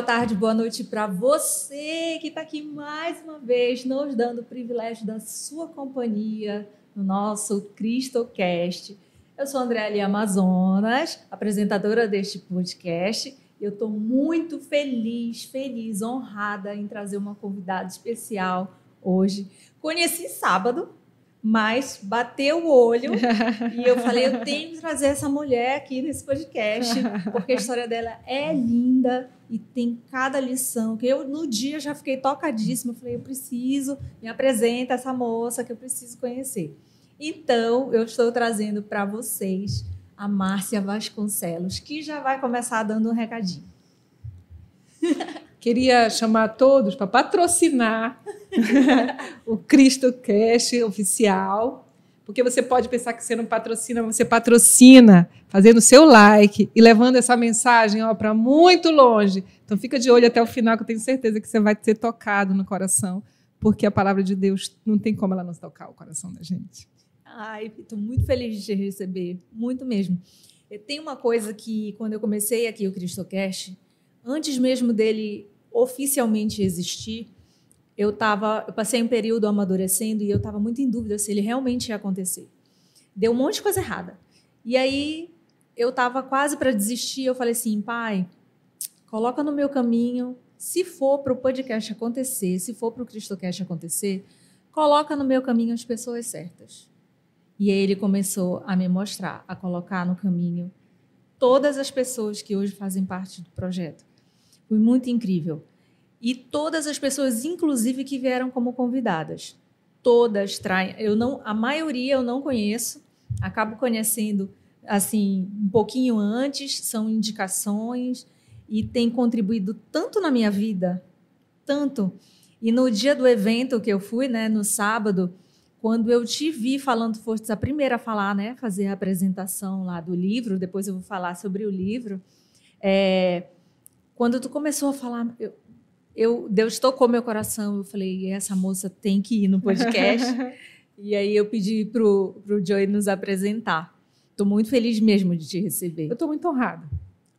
boa tarde, boa noite para você que está aqui mais uma vez, nos dando o privilégio da sua companhia no nosso CristoCast. Eu sou Andréa Amazonas, apresentadora deste podcast. Eu estou muito feliz, feliz, honrada em trazer uma convidada especial hoje. Conheci sábado, mas bateu o olho e eu falei, eu tenho que trazer essa mulher aqui nesse podcast, porque a história dela é linda e tem cada lição que eu no dia já fiquei tocadíssima, eu falei, eu preciso, me apresenta essa moça que eu preciso conhecer. Então, eu estou trazendo para vocês a Márcia Vasconcelos, que já vai começar dando um recadinho. Queria chamar todos para patrocinar o Cristo Cash oficial, porque você pode pensar que você não patrocina, mas você patrocina fazendo seu like e levando essa mensagem para muito longe. Então fica de olho até o final, que eu tenho certeza que você vai ser tocado no coração, porque a palavra de Deus não tem como ela não tocar o coração da gente. Ai, estou muito feliz de te receber, muito mesmo. Tem uma coisa que, quando eu comecei aqui o CristoCast, antes mesmo dele oficialmente existir, eu tava, eu passei um período amadurecendo e eu estava muito em dúvida se ele realmente ia acontecer. Deu um monte de coisa errada. E aí eu estava quase para desistir. Eu falei assim, pai, coloca no meu caminho. Se for para o podcast acontecer, se for para o CristoCast acontecer, coloca no meu caminho as pessoas certas. E aí ele começou a me mostrar, a colocar no caminho todas as pessoas que hoje fazem parte do projeto. Foi muito incrível. E todas as pessoas, inclusive, que vieram como convidadas. Todas traem. Eu não, a maioria eu não conheço. Acabo conhecendo assim um pouquinho antes. São indicações e tem contribuído tanto na minha vida, tanto. E no dia do evento que eu fui, né, no sábado, quando eu te vi falando, foste a primeira a falar, né, fazer a apresentação lá do livro. Depois eu vou falar sobre o livro. É, quando tu começou a falar, eu, eu, Deus tocou meu coração. Eu falei, essa moça tem que ir no podcast. e aí eu pedi pro pro Joey nos apresentar. Estou muito feliz mesmo de te receber. Eu estou muito honrada.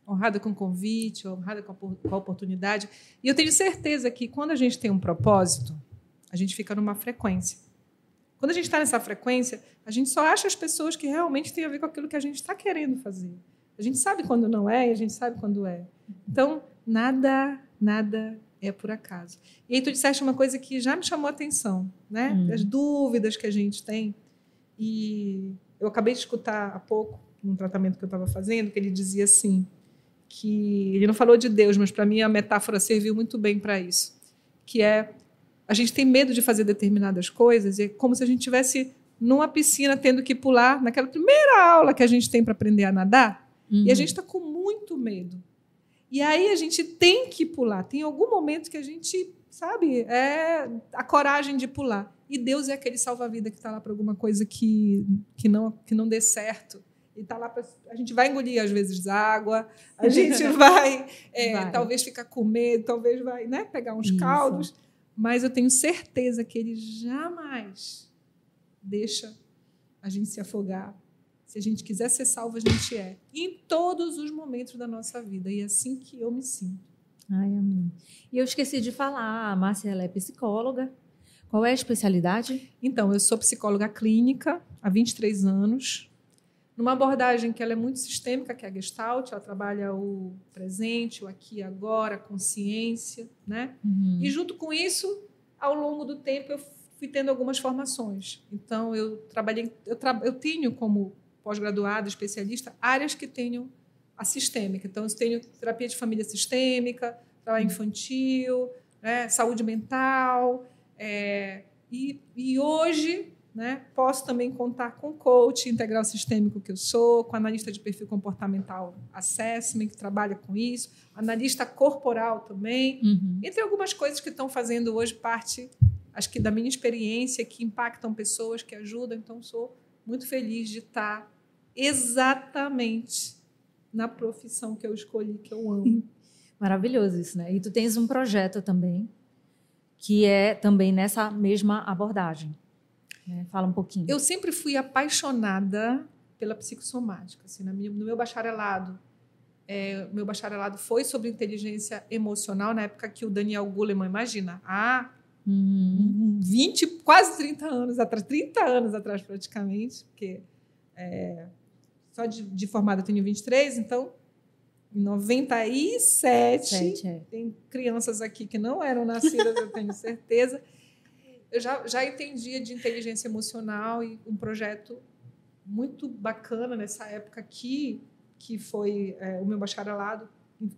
Honrada com o convite, honrada com a, com a oportunidade. E eu tenho certeza que quando a gente tem um propósito, a gente fica numa frequência. Quando a gente está nessa frequência, a gente só acha as pessoas que realmente têm a ver com aquilo que a gente está querendo fazer. A gente sabe quando não é e a gente sabe quando é. Então, nada, nada é por acaso. E aí tu disseste uma coisa que já me chamou a atenção, né? Hum. As dúvidas que a gente tem. E eu acabei de escutar há pouco, num tratamento que eu estava fazendo, que ele dizia assim, que ele não falou de Deus, mas para mim a metáfora serviu muito bem para isso, que é a gente tem medo de fazer determinadas coisas e é como se a gente tivesse numa piscina tendo que pular naquela primeira aula que a gente tem para aprender a nadar uhum. e a uhum. gente está com muito medo e aí a gente tem que pular. Tem algum momento que a gente, sabe, é a coragem de pular. E Deus é aquele salva-vida que está lá para alguma coisa que, que, não, que não dê certo. E tá lá pra, a gente vai engolir às vezes água, a gente vai, é, vai, talvez ficar com medo, talvez vai né, pegar uns Isso. caldos, mas eu tenho certeza que ele jamais deixa a gente se afogar se a gente quiser ser salvo, a gente é. Em todos os momentos da nossa vida. E é assim que eu me sinto. Ai, amém. E eu esqueci de falar, a Márcia ela é psicóloga. Qual é a especialidade? Então, eu sou psicóloga clínica há 23 anos, numa abordagem que ela é muito sistêmica, que é a Gestalt, ela trabalha o presente, o aqui e agora, a consciência, né? Uhum. E junto com isso, ao longo do tempo, eu fui tendo algumas formações. Então, eu trabalhei, eu, tra, eu tenho como pós-graduado, especialista, áreas que tenham a sistêmica. Então, eu tenho terapia de família sistêmica, trabalho infantil, né, saúde mental. É, e, e hoje né, posso também contar com coach integral sistêmico que eu sou, com analista de perfil comportamental assessment, que trabalha com isso, analista corporal também, uhum. entre algumas coisas que estão fazendo hoje parte, acho que da minha experiência, que impactam pessoas, que ajudam. Então, sou muito feliz de estar exatamente na profissão que eu escolhi, que eu amo. Maravilhoso isso, né? E tu tens um projeto também que é também nessa mesma abordagem. Né? Fala um pouquinho. Eu sempre fui apaixonada pela psicossomática. Assim, no meu bacharelado, É, meu bacharelado foi sobre inteligência emocional, na época que o Daniel Goleman, imagina, há uhum. 20, quase 30 anos atrás, 30 anos atrás praticamente, porque é, só de, de formada eu tenho 23, então em 97, Sete, é. tem crianças aqui que não eram nascidas, eu tenho certeza. Eu já, já entendia de inteligência emocional e um projeto muito bacana nessa época aqui, que foi é, o meu bacharelado,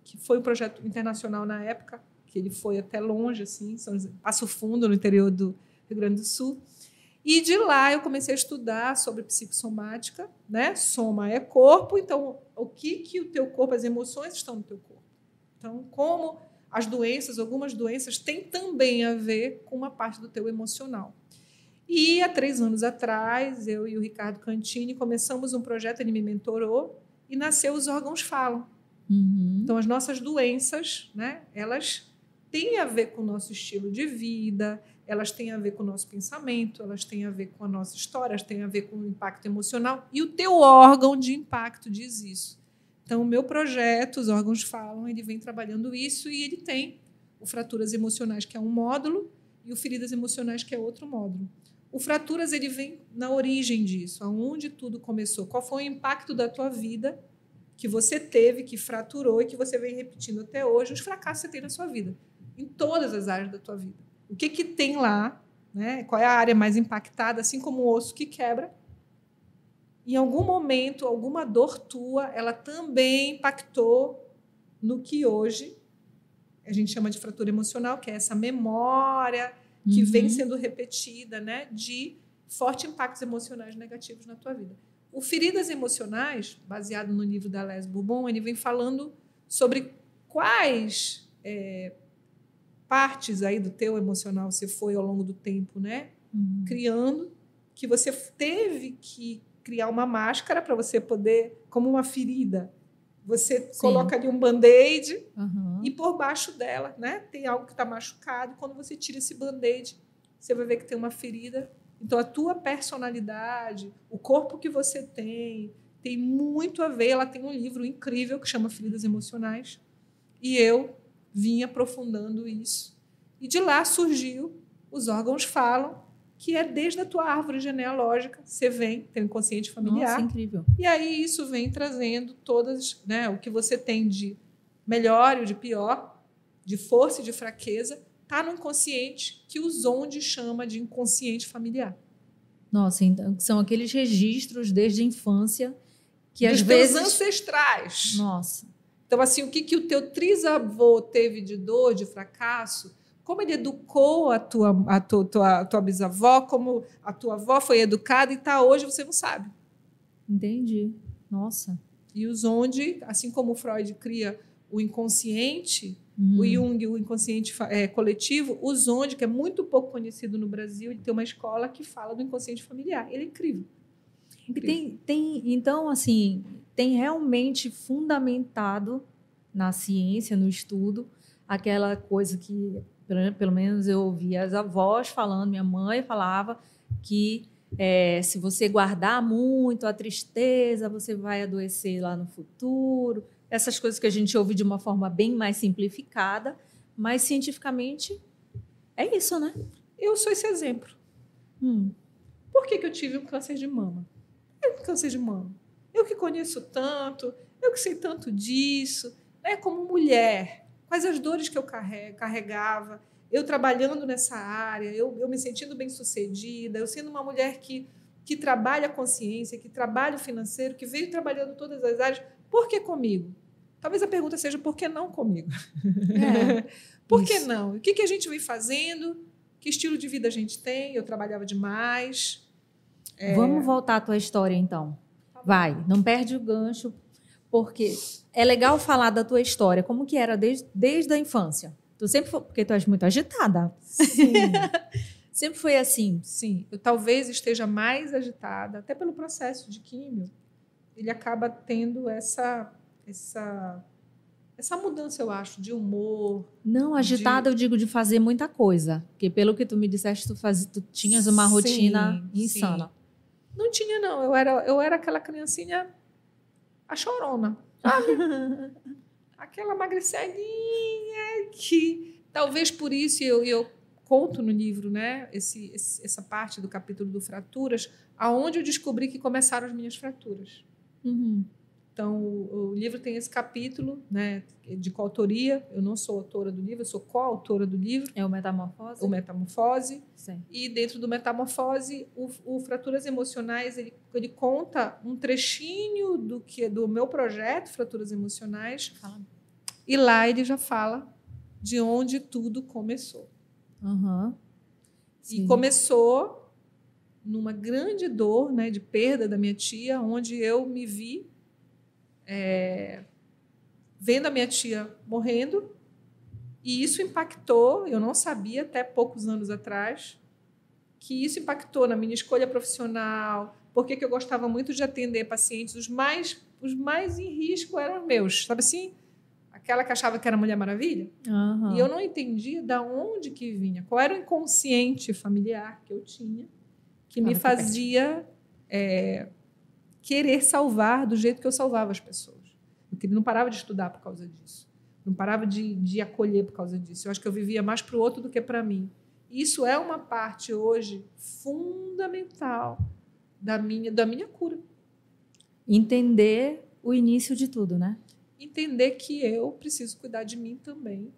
que foi um projeto internacional na época, que ele foi até longe, assim, São Passo Fundo, no interior do Rio Grande do Sul. E de lá eu comecei a estudar sobre psicossomática, né? Soma é corpo, então o que que o teu corpo, as emoções estão no teu corpo. Então, como as doenças, algumas doenças têm também a ver com uma parte do teu emocional. E há três anos atrás, eu e o Ricardo Cantini começamos um projeto, ele me mentorou, e nasceu Os Órgãos Falam. Uhum. Então, as nossas doenças, né, elas têm a ver com o nosso estilo de vida, elas têm a ver com o nosso pensamento, elas têm a ver com a nossa história, elas têm a ver com o impacto emocional. E o teu órgão de impacto diz isso. Então, o meu projeto, Os Órgãos Falam, ele vem trabalhando isso e ele tem o Fraturas Emocionais, que é um módulo, e o Feridas Emocionais, que é outro módulo. O Fraturas ele vem na origem disso, aonde tudo começou. Qual foi o impacto da tua vida que você teve, que fraturou e que você vem repetindo até hoje, os fracassos que você tem na sua vida, em todas as áreas da tua vida. O que, que tem lá? Né? Qual é a área mais impactada? Assim como o osso que quebra. Em algum momento, alguma dor tua, ela também impactou no que hoje a gente chama de fratura emocional, que é essa memória que uhum. vem sendo repetida, né, de fortes impactos emocionais negativos na tua vida. O Feridas Emocionais, baseado no livro da Les Bourbon, ele vem falando sobre quais é, partes aí do teu emocional você foi ao longo do tempo, né? Uhum. Criando, que você teve que criar uma máscara para você poder, como uma ferida, você Sim. coloca ali um band-aid uhum. e por baixo dela, né, tem algo que está machucado. Quando você tira esse band-aid, você vai ver que tem uma ferida. Então a tua personalidade, o corpo que você tem, tem muito a ver. Ela tem um livro incrível que chama Feridas Emocionais. E eu vim aprofundando isso. E de lá surgiu Os Órgãos Falam, que é desde a tua árvore genealógica, você vem, tem um inconsciente familiar. Nossa, incrível. E aí isso vem trazendo todas, né, o que você tem de melhor e o de pior, de força e de fraqueza, está no inconsciente que o Zonde chama de inconsciente familiar. Nossa, então são aqueles registros desde a infância que Dos às vezes ancestrais. Nossa. Então, assim, o que, que o teu trisavô teve de dor, de fracasso, como ele educou a tua, a tua, tua, tua bisavó, como a tua avó foi educada e está hoje, você não sabe. Entendi. Nossa. E os onde, assim como o Freud cria o inconsciente, uhum. o Jung, o inconsciente é, coletivo, o Zonde, que é muito pouco conhecido no Brasil, ele tem uma escola que fala do inconsciente familiar. Ele é incrível. Tem, tem, então, assim, tem realmente fundamentado na ciência, no estudo, aquela coisa que, pelo menos eu ouvia as avós falando, minha mãe falava que é, se você guardar muito a tristeza, você vai adoecer lá no futuro. Essas coisas que a gente ouve de uma forma bem mais simplificada, mas cientificamente é isso, né? Eu sou esse exemplo. Hum. Por que, que eu tive um câncer de mama? É um câncer de mama. Eu que conheço tanto, eu que sei tanto disso, né? como mulher, quais as dores que eu carregava, eu trabalhando nessa área, eu, eu me sentindo bem sucedida, eu sendo uma mulher que, que trabalha a consciência, que trabalha o financeiro, que veio trabalhando todas as áreas, por que comigo? Talvez a pergunta seja por que não comigo? É, por que não? O que, que a gente vem fazendo? Que estilo de vida a gente tem? Eu trabalhava demais. É... Vamos voltar à tua história, então. Vai, não perde o gancho, porque é legal falar da tua história, como que era desde, desde a infância. Tu sempre foi, porque tu és muito agitada. Sim. sempre foi assim. Sim, eu talvez esteja mais agitada, até pelo processo de químio. Ele acaba tendo essa essa essa mudança, eu acho, de humor. Não, agitada de... eu digo de fazer muita coisa. Porque pelo que tu me disseste, tu, faz, tu tinhas uma rotina sim, insana. Sim. Não tinha, não. Eu era, eu era aquela criancinha a chorona. Aquela magricelinha que talvez por isso eu, eu conto no livro, né? Esse, esse, essa parte do capítulo do fraturas, aonde eu descobri que começaram as minhas fraturas. Uhum. Então, o, o, livro tem esse capítulo né, de coautoria. Eu não sou autora do livro, eu sou coautora do livro. É o Metamorfose? O Metamorfose. Sim. E dentro do Metamorfose, o, o Fraturas Emocionais, ele, ele conta um trechinho do que do meu projeto, Fraturas Emocionais. Fala. E lá ele já fala de onde tudo começou. Uhum. E começou numa grande dor né, de perda da minha tia, onde eu me vi é, vendo a minha tia morrendo, e isso impactou, eu não sabia até poucos anos atrás, que isso impactou na minha escolha profissional, porque eu gostava muito de atender pacientes, os mais, os mais em risco eram os meus, sabe assim? Aquela que achava que era Mulher Maravilha. Uhum. E eu não entendia da onde que vinha, qual era o inconsciente familiar que eu tinha, que me fazia é, querer salvar do jeito que eu salvava as pessoas. Eu não parava de estudar por causa disso. Não parava de, de acolher por causa disso. Eu acho que eu vivia mais para o outro do que para mim. Isso é uma parte hoje fundamental da minha, da minha cura. Entender o início de tudo, né? Entender que eu preciso cuidar de mim também.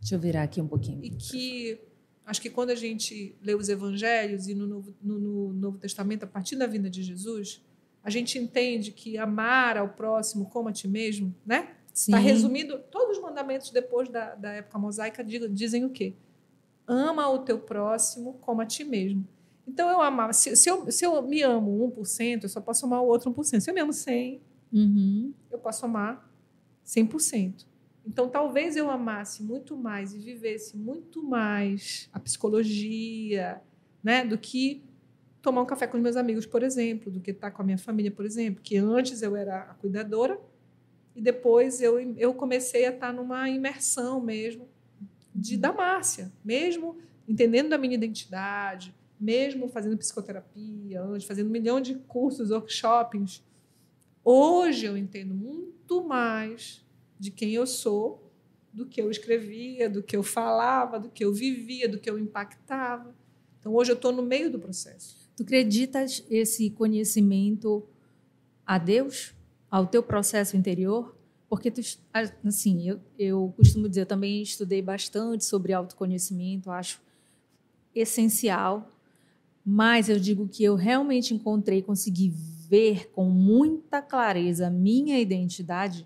Deixa eu virar aqui um pouquinho. E que Acho que quando a gente lê os evangelhos e no Novo, no, no Novo Testamento, a partir da vinda de Jesus, a gente entende que amar ao próximo como a ti mesmo, né? Está resumido, todos os mandamentos depois da, da época mosaica dizem o quê? Ama o teu próximo como a ti mesmo. Então eu amava, se, se, eu, se eu me amo 1%, eu só posso amar o outro 1%. Se eu me amo 100, uhum. eu posso amar 100%. Então, talvez eu amasse muito mais e vivesse muito mais a psicologia, né, do que tomar um café com meus amigos, por exemplo, do que estar com a minha família, por exemplo, que antes eu era a cuidadora e depois eu, eu comecei a estar numa imersão mesmo de da Márcia, mesmo entendendo da minha identidade, mesmo fazendo psicoterapia, antes fazendo um milhão de cursos, workshops. Hoje eu entendo muito mais de quem eu sou, do que eu escrevia, do que eu falava, do que eu vivia, do que eu impactava. Então, hoje eu estou no meio do processo. Tu acreditas esse conhecimento a Deus, ao teu processo interior? Porque tu, assim, eu, eu costumo dizer, eu também estudei bastante sobre autoconhecimento, acho essencial, mas eu digo que eu realmente encontrei, consegui ver com muita clareza a minha identidade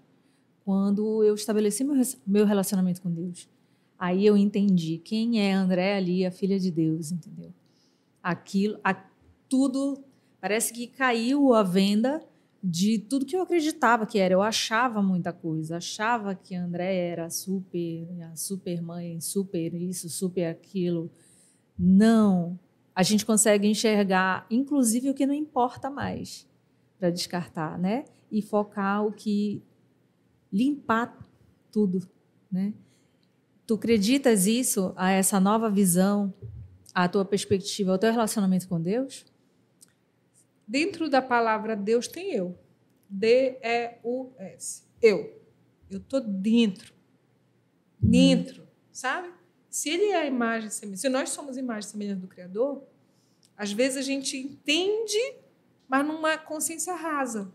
quando eu estabeleci meu, meu relacionamento com Deus. Aí eu entendi quem é André ali, a filha de Deus, entendeu? Aquilo, a, tudo parece que caiu a venda de tudo que eu acreditava que era. Eu achava muita coisa, achava que André era super, super mãe, super isso, super aquilo. Não, a gente consegue enxergar, inclusive o que não importa mais, para descartar, né? E focar o que limpar tudo, né? Tu acreditas isso, a essa nova visão, a tua perspectiva, o teu relacionamento com Deus? Dentro da palavra Deus tem eu. D-E-U-S. Eu. Eu tô dentro. Dentro, hum. sabe? Se ele é a imagem se nós somos imagem semelhante do Criador, às vezes a gente entende, mas numa consciência rasa.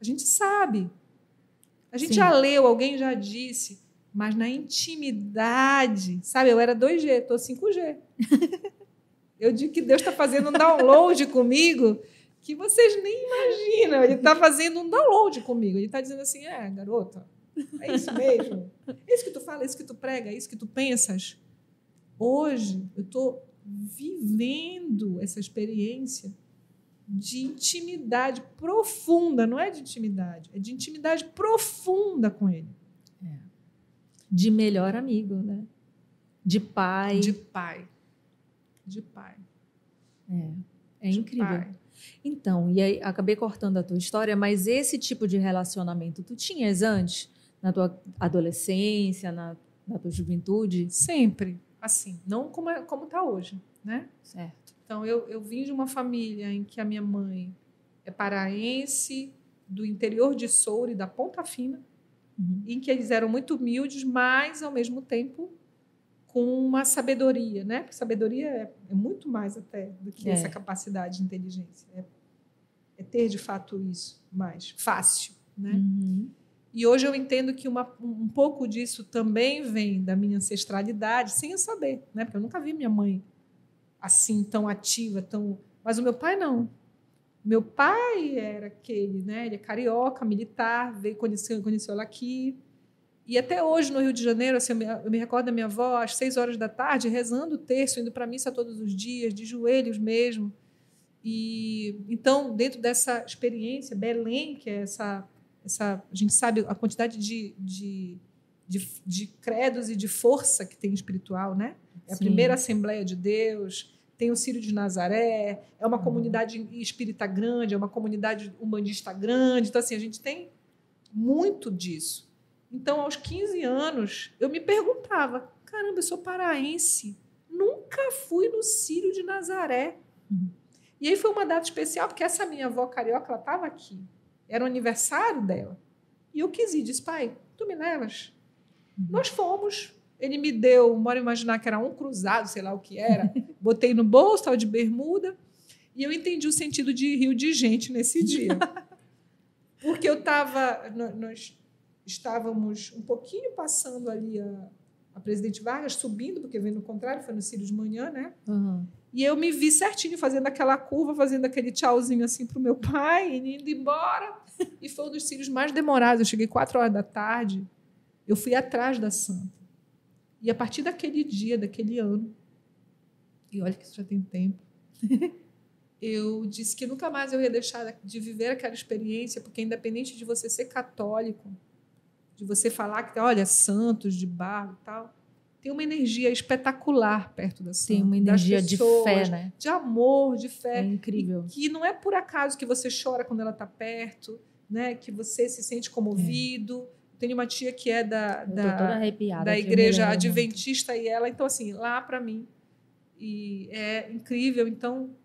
A gente sabe, a gente Sim. já leu, alguém já disse, mas na intimidade, sabe? Eu era 2G, estou 5G. eu digo que Deus está fazendo um download comigo que vocês nem imaginam. Ele está fazendo um download comigo. Ele está dizendo assim: é, garota, é isso mesmo. É isso que tu fala, é isso que tu prega, é isso que tu pensas. Hoje, eu estou vivendo essa experiência de intimidade profunda, não é de intimidade, é de intimidade profunda com ele. É. De melhor amigo, né? De pai. De pai. De pai. É, é de incrível. Pai. Então, e aí acabei cortando a tua história, mas esse tipo de relacionamento tu tinhas antes, na tua adolescência, na, na tua juventude? Sempre, assim, não como é, como está hoje, né? Certo. Então, eu, eu vim de uma família em que a minha mãe é paraense, do interior de Soure, da Ponta Fina, Uhum. em que eles eram muito humildes, mas, ao mesmo tempo, com uma sabedoria, né? Porque sabedoria é, é muito mais até do que É. essa capacidade de inteligência. É, é ter, de fato, isso mais fácil, né? Uhum. E hoje eu entendo que uma, um pouco disso também vem da minha ancestralidade, sem eu saber, né? Porque eu nunca vi minha mãe assim tão ativa, tão. Mas o meu pai não. Meu pai era aquele, né? Ele é carioca, militar, veio conheceu, conheceu ela aqui. E até hoje no Rio de Janeiro, assim, eu, me, eu me recordo da minha avó às seis horas da tarde rezando o terço, indo para a missa todos os dias, de joelhos mesmo. E então dentro dessa experiência, Belém, que é essa essa a gente sabe a quantidade de, de, de, de credos e de força que tem espiritual, né? É a Sim. primeira Assembleia de Deus, tem o Círio de Nazaré, é uma Uhum. comunidade espírita grande, é uma comunidade humanista grande. Então, assim, a gente tem muito disso. Então, aos 15 anos, eu me perguntava: caramba, eu sou paraense, nunca fui no Círio de Nazaré. Uhum. E aí foi uma data especial, porque essa minha avó carioca, estava aqui. Era o aniversário dela. E eu quis ir, disse, pai, tu me levas? Nós fomos. Ele me deu, bora imaginar que era um cruzado, sei lá o que era. Botei no bolso, estava de bermuda. E eu entendi o sentido de rio de gente nesse dia. Porque eu estava. Nós estávamos um pouquinho passando ali a, a Presidente Vargas, subindo, porque veio no contrário, foi no Círio de manhã, né? Uhum. E eu me vi certinho fazendo aquela curva, fazendo aquele tchauzinho assim para o meu pai, e indo embora. E foi um dos cílios mais demorados. Eu cheguei quatro horas da tarde, eu fui atrás da santa. E a partir daquele dia, daquele ano, e olha que isso já tem tempo, eu disse que nunca mais eu ia deixar de viver aquela experiência, porque independente de você ser católico, de você falar que, olha, santos de barro e tal, tem uma energia espetacular perto da santa. Tem uma energia de pessoas, fé, né? de amor, de É fé. incrível. E que não é por acaso que você chora quando ela está perto, né? que você se sente comovido. Tenho uma tia que é da, da, da igreja adventista e ela, então assim, lá para mim. E é incrível, então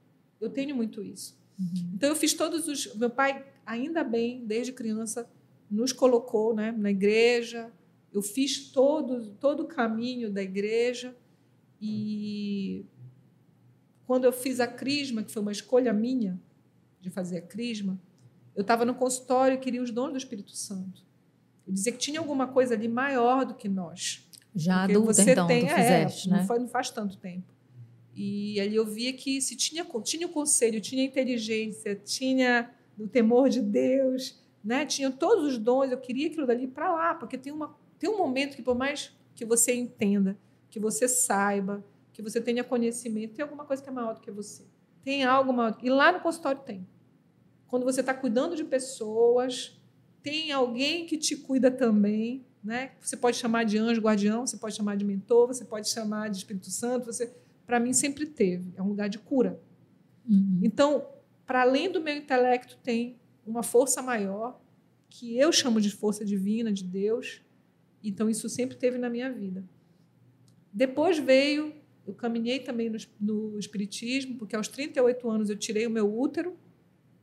eu tenho muito isso. Uhum. Então eu fiz todos os. Meu pai, ainda bem, desde criança, nos colocou né, na igreja. Eu fiz todo, todo o caminho da igreja. E quando eu fiz a crisma, que foi uma escolha minha de fazer a crisma, eu estava no consultório e queria os dons do Espírito Santo. Eu dizia que tinha alguma coisa ali maior do que nós. Já Porque adulta, você então, tem, tu é, fizeste, não, né? foi- não faz tanto tempo. E ali eu via que se tinha, tinha o conselho, tinha inteligência, tinha o temor de Deus, né? tinha todos os dons, eu queria aquilo dali para lá, porque tem, uma, tem um momento que, por mais que você entenda, que você saiba, que você tenha conhecimento, tem alguma coisa que é maior do que você. Tem algo maior. E lá no consultório tem. Quando você está cuidando de pessoas, tem alguém que te cuida também, né? Você pode chamar de anjo guardião, você pode chamar de mentor, você pode chamar de Espírito Santo. Você, para mim, sempre teve. É um lugar de cura. Uhum. Então, para além do meu intelecto, tem uma força maior que eu chamo de força divina de Deus. Então, isso sempre teve na minha vida. Depois veio, eu caminhei também no, no espiritismo, porque aos 38 anos eu tirei o meu útero.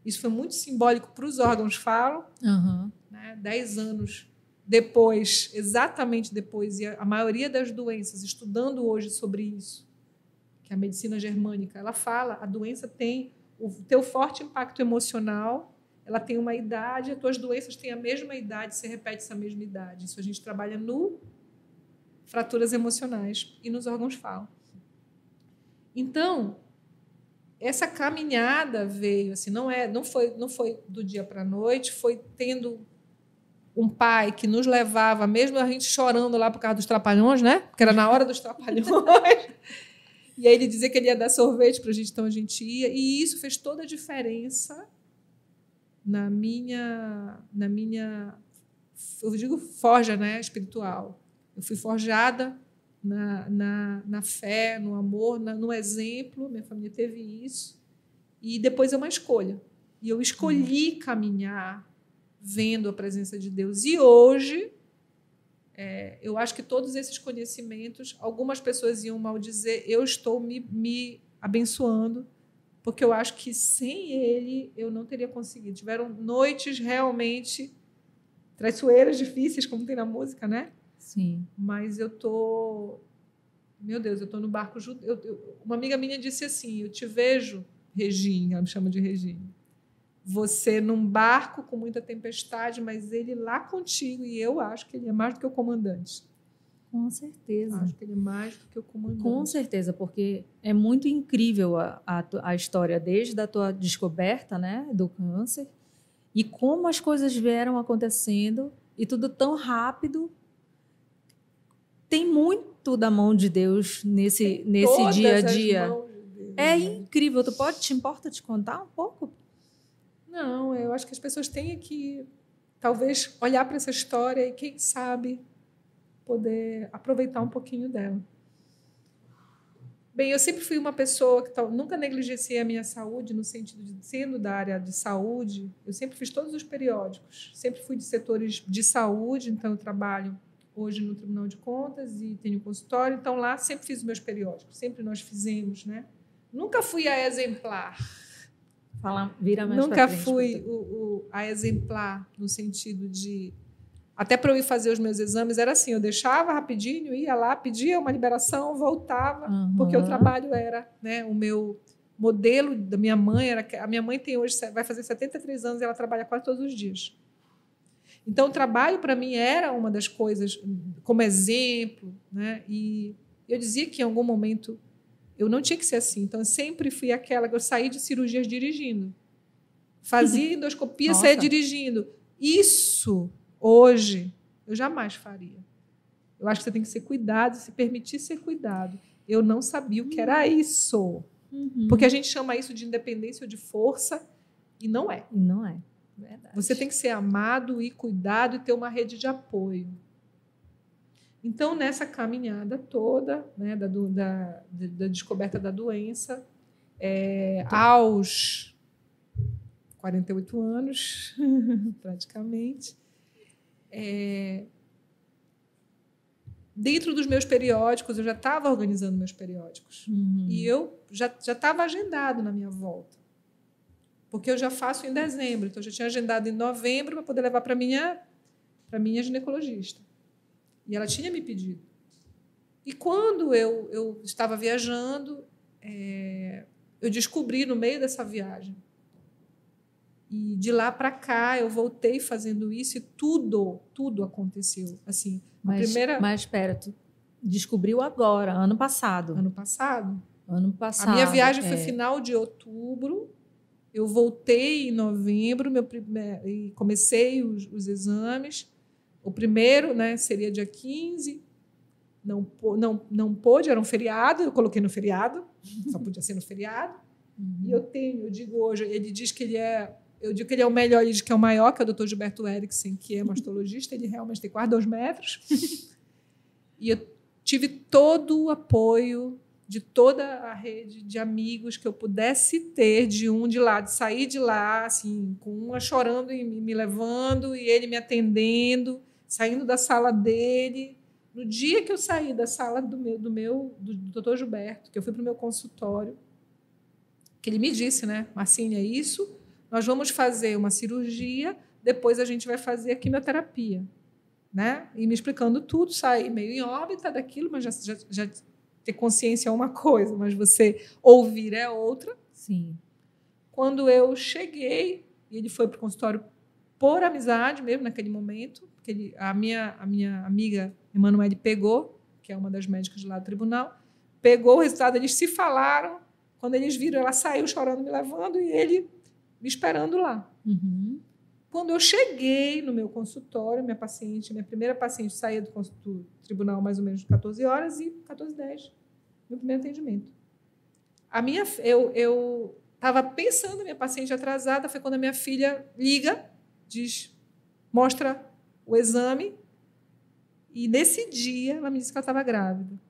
Isso foi muito simbólico para os órgãos falo Uhum. né, 10 anos depois, exatamente depois, e a, maioria das doenças, estudando hoje sobre isso, que a medicina germânica, ela fala, a doença tem o teu forte impacto emocional, ela tem uma idade, as tuas doenças têm a mesma idade, você repete essa mesma idade. Isso a gente trabalha no fraturas emocionais e nos órgãos falam. Então, essa caminhada veio assim, não é, não foi, não foi do dia para a noite, foi tendo um pai que nos levava, mesmo a gente chorando lá por causa dos trapalhões, né? Porque era na hora dos trapalhões. e aí ele dizia que ele ia dar sorvete para a gente, então a gente ia. E isso fez toda a diferença na minha, na minha, eu digo forja, né, espiritual. Eu fui forjada na, na, na fé, no amor, na, no exemplo. Minha família teve isso. E depois é uma escolha. E eu escolhi caminhar vendo a presença de Deus. E hoje, é, eu acho que todos esses conhecimentos, algumas pessoas iam mal dizer, eu estou me, me abençoando porque eu acho que sem ele eu não teria conseguido. Tiveram noites realmente traiçoeiras, difíceis, como tem na música, né? Sim. Mas eu tô, meu Deus, eu tô no barco. Eu, uma amiga minha disse assim: eu te vejo, Regina, ela me chama de Regina. Você num barco com muita tempestade, mas ele lá contigo e eu acho que ele é mais do que o comandante. Com certeza. Acho que ele é mais do que o comandante. Com certeza, porque é muito incrível a, a, a, história desde a tua descoberta né, do câncer e como as coisas vieram acontecendo e tudo tão rápido. Tem muito da mão de Deus nesse, nesse dia a dia. De é né? incrível. Tu pode, te importa te contar um pouco? Não, eu acho que as pessoas têm que talvez olhar para essa história e quem sabe poder aproveitar um pouquinho dela. Bem, eu sempre fui uma pessoa que nunca negligenciei a minha saúde, no sentido de sendo da área de saúde. Eu sempre fiz todos os periódicos, sempre fui de setores de saúde, então eu trabalho hoje no Tribunal de Contas e tenho consultório, então lá sempre fiz os meus periódicos, sempre nós fizemos, né? Nunca fui a exemplar. Fala, vira mais Nunca fui o, o, a exemplar no sentido de até para eu ir fazer os meus exames era assim, eu deixava rapidinho, ia lá, pedia uma liberação, voltava, uhum. porque o trabalho era, né, o meu modelo da minha mãe era a minha mãe tem hoje vai fazer 73 anos e ela trabalha quase todos os dias. Então o trabalho para mim era uma das coisas como exemplo, né? E eu dizia que em algum momento eu não tinha que ser assim. Então eu sempre fui aquela que eu saí de cirurgias dirigindo. Fazia endoscopia, saía dirigindo. Isso Hoje, eu jamais faria. Eu acho que você tem que ser cuidado, se permitir ser cuidado. Eu não sabia o que era isso. Uhum. Porque a gente chama isso de independência ou de força, e não é. E não é. Verdade. Você tem que ser amado e cuidado e ter uma rede de apoio. Então, nessa caminhada toda, né, da, da, da descoberta da doença, é, aos 48 anos, praticamente, é, dentro dos meus periódicos, eu já estava organizando meus periódicos. Uhum. E eu já estava agendado na minha volta. Porque eu já faço em dezembro. Então, eu já tinha agendado em novembro para poder levar para a minha, minha ginecologista. E ela tinha me pedido. E quando eu, eu estava viajando, é, eu descobri no meio dessa viagem e de lá para cá eu voltei fazendo isso e tudo, tudo aconteceu. Assim, mas, primeira. Mas espera, tu descobriu agora, ano passado. Ano passado. Ano passado. A minha viagem é. foi final de outubro. Eu voltei em novembro, meu primeiro, e comecei os, os exames. O primeiro, né, seria dia 15. Não, não, não pôde, era um feriado, eu coloquei no feriado, só podia ser no feriado. Uhum. E eu tenho, eu digo hoje, ele diz que ele é eu digo que ele é o melhor, ele diz que é o maior, que é o Dr. Gilberto Eriksen, que é mastologista, ele realmente tem quase dois metros. e eu tive todo o apoio de toda a rede de amigos que eu pudesse ter, de um de lá, de sair de lá, assim, com uma chorando e me levando, e ele me atendendo, saindo da sala dele. No dia que eu saí da sala do meu, do meu, do, do Dr. Gilberto, que eu fui para o meu consultório, que ele me disse, né, Marcinha, é isso nós vamos fazer uma cirurgia, depois a gente vai fazer a quimioterapia. Né? E me explicando tudo, sair meio em órbita daquilo, mas já, já, já ter consciência é uma coisa, mas você ouvir é outra. Sim. Quando eu cheguei, e ele foi para o consultório por amizade mesmo naquele momento, porque ele, a, minha, a minha amiga Emanuele pegou, que é uma das médicas lá do tribunal, pegou o resultado, eles se falaram, quando eles viram, ela saiu chorando, me levando, e ele me esperando lá. Uhum. Quando eu cheguei no meu consultório, minha paciente, minha primeira paciente saía do, do tribunal mais ou menos de 14 horas e 14 10 meu primeiro atendimento. A minha, eu eu estava pensando minha paciente atrasada, foi quando a minha filha liga, diz, mostra o exame e nesse dia ela me disse que ela estava grávida.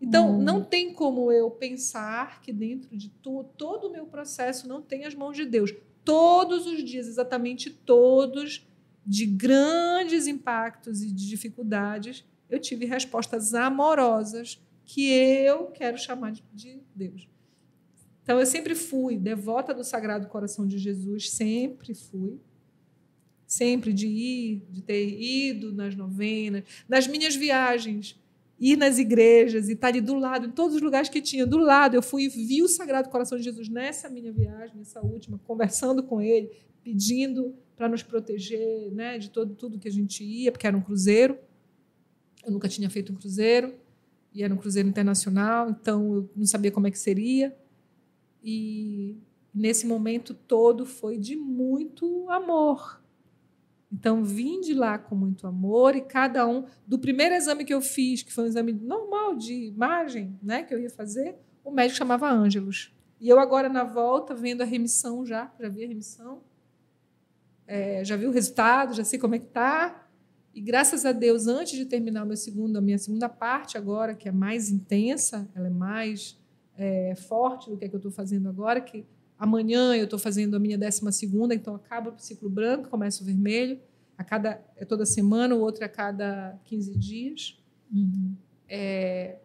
Então, hum. não tem como eu pensar que dentro de tu, todo o meu processo não tem as mãos de Deus todos os dias, exatamente todos, de grandes impactos e de dificuldades, eu tive respostas amorosas que eu quero chamar de Deus. Então, eu sempre fui devota do Sagrado Coração de Jesus, sempre fui. Sempre de ir, de ter ido nas novenas, nas minhas viagens, ir nas igrejas e estar ali do lado, em todos os lugares que tinha, do lado. Eu fui e vi o Sagrado Coração de Jesus nessa minha viagem, nessa última, conversando com ele, pedindo para nos proteger né, de todo, tudo que a gente ia, porque era um cruzeiro. Eu nunca tinha feito um cruzeiro, e era um cruzeiro internacional, então eu não sabia como é que seria. E nesse momento todo foi de muito amor. Então, vim de lá com muito amor e cada um, do primeiro exame que eu fiz, que foi um exame normal de imagem, né, que eu ia fazer, o médico chamava Ângelos. E eu agora, na volta, vendo a remissão já, já vi a remissão, é, já vi o resultado, já sei como é que está. E graças a Deus, antes de terminar meu segundo, a minha segunda parte agora, que é mais intensa, ela é mais é, forte do que, é que eu estou fazendo agora, que amanhã eu estou fazendo a minha décima segunda, então acaba o ciclo branco, começa o vermelho, a cada é toda semana, o outro é a cada 15 dias. Uhum. É,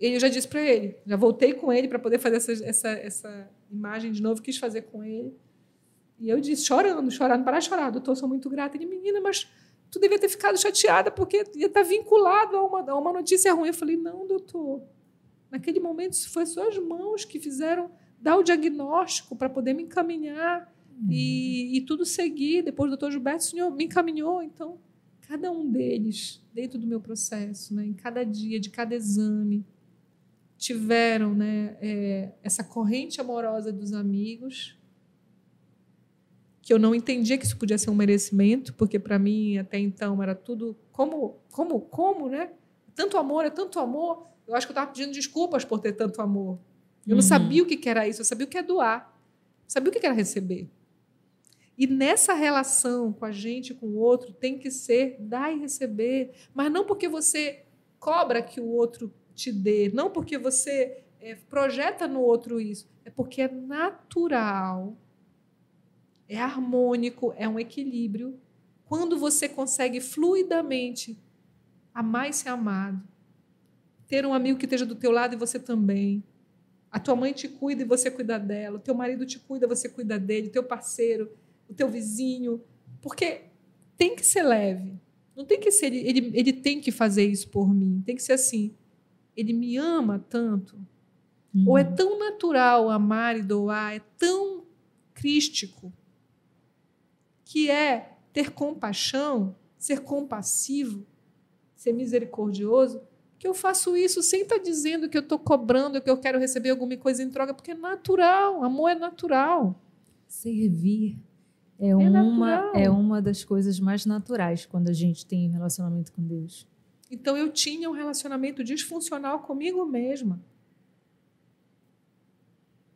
eu já disse para ele, já voltei com ele para poder fazer essa, essa, essa imagem de novo, quis fazer com ele. E eu disse, chorando, chorando, para chorar, doutor, sou muito grata. Ele, menina, mas tu devia ter ficado chateada porque ia estar tá vinculado a uma, a uma notícia ruim. Eu falei, não, doutor. Naquele momento, foi suas mãos que fizeram dar o diagnóstico para poder me encaminhar uhum. e, e, tudo seguir. Depois o doutor Gilberto, senhor me encaminhou. Então, cada um deles, dentro do meu processo, né, em cada dia, de cada exame, tiveram né, é, essa corrente amorosa dos amigos que eu não entendia que isso podia ser um merecimento, porque para mim até então era tudo como, como, como, né? Tanto amor é tanto amor. Eu acho que eu estava pedindo desculpas por ter tanto amor. Eu não uhum. sabia o que era isso, eu sabia o que é doar, eu sabia o que era receber. E nessa relação com a gente, com o outro, tem que ser dar e receber, mas não porque você cobra que o outro te dê, não porque você é, projeta no outro isso, é porque é natural é harmônico, é um equilíbrio. Quando você consegue fluidamente amar e ser amado, ter um amigo que esteja do teu lado e você também. A tua mãe te cuida e você cuida dela, o teu marido te cuida, você cuida dele, o teu parceiro, o teu vizinho, porque tem que ser leve. Não tem que ser ele, ele, ele tem que fazer isso por mim. Tem que ser assim. Ele me ama tanto. Uhum. Ou é tão natural amar e doar, é tão crístico que é ter compaixão, ser compassivo, ser misericordioso, que eu faço isso sem estar tá dizendo que eu estou cobrando, que eu quero receber alguma coisa em troca, porque é natural, amor é natural. Servir é, é uma, é uma das coisas mais naturais quando a gente tem um relacionamento com Deus. Então eu tinha um relacionamento disfuncional comigo mesma.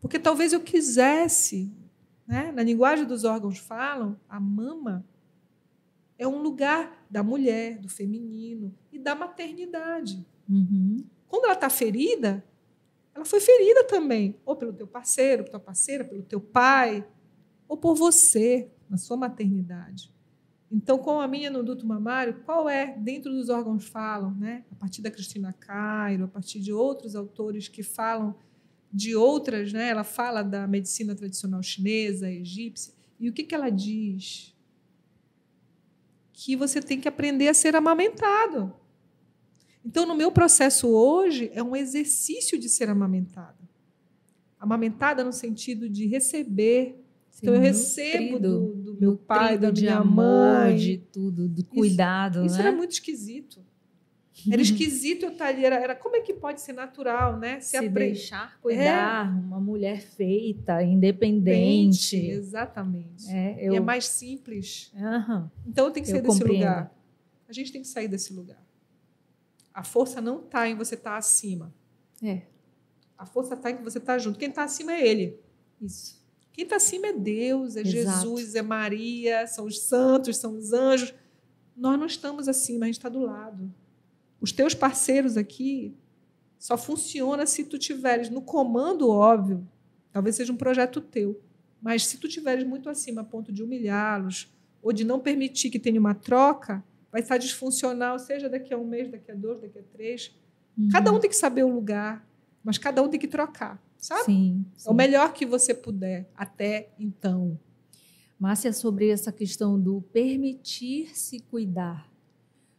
Porque talvez eu quisesse né? Na linguagem dos órgãos falam, a mama é um lugar da mulher, do feminino e da maternidade. Uhum. Quando ela está ferida, ela foi ferida também, ou pelo teu parceiro, pela tua parceira, pelo teu pai, ou por você, na sua maternidade. Então, com a minha no duto mamário, qual é, dentro dos órgãos falam, né? a partir da Cristina Cairo, a partir de outros autores que falam de outras, né? Ela fala da medicina tradicional chinesa, egípcia, e o que, que ela diz? Que você tem que aprender a ser amamentado. Então, no meu processo hoje, é um exercício de ser amamentada. Amamentada no sentido de receber. Sim, então, eu recebo do, do meu pai, da minha amor, mãe. De tudo, do cuidado. Isso, isso né? era muito esquisito. Era esquisito eu estar ali. Era, era como é que pode ser natural, né? Se, Se deixar cuidar, é. uma mulher feita, independente. Mente, exatamente. É, eu... E é mais simples. Uhum. Então tem que sair eu desse compreendo. lugar. A gente tem que sair desse lugar. A força não está em você estar tá acima. É. A força está em que você está junto. Quem está acima é Ele. Isso. Quem está acima é Deus, é Exato. Jesus, é Maria, são os santos, são os anjos. Nós não estamos acima, a gente está do lado. Os teus parceiros aqui só funciona se tu tiveres no comando óbvio. Talvez seja um projeto teu, mas se tu tiveres muito acima a ponto de humilhá-los ou de não permitir que tenha uma troca, vai estar disfuncional, seja daqui a um mês, daqui a dois, daqui a três. Uhum. Cada um tem que saber o lugar, mas cada um tem que trocar. sabe? Sim, É o melhor que você puder até então. Márcia, sobre essa questão do permitir-se cuidar,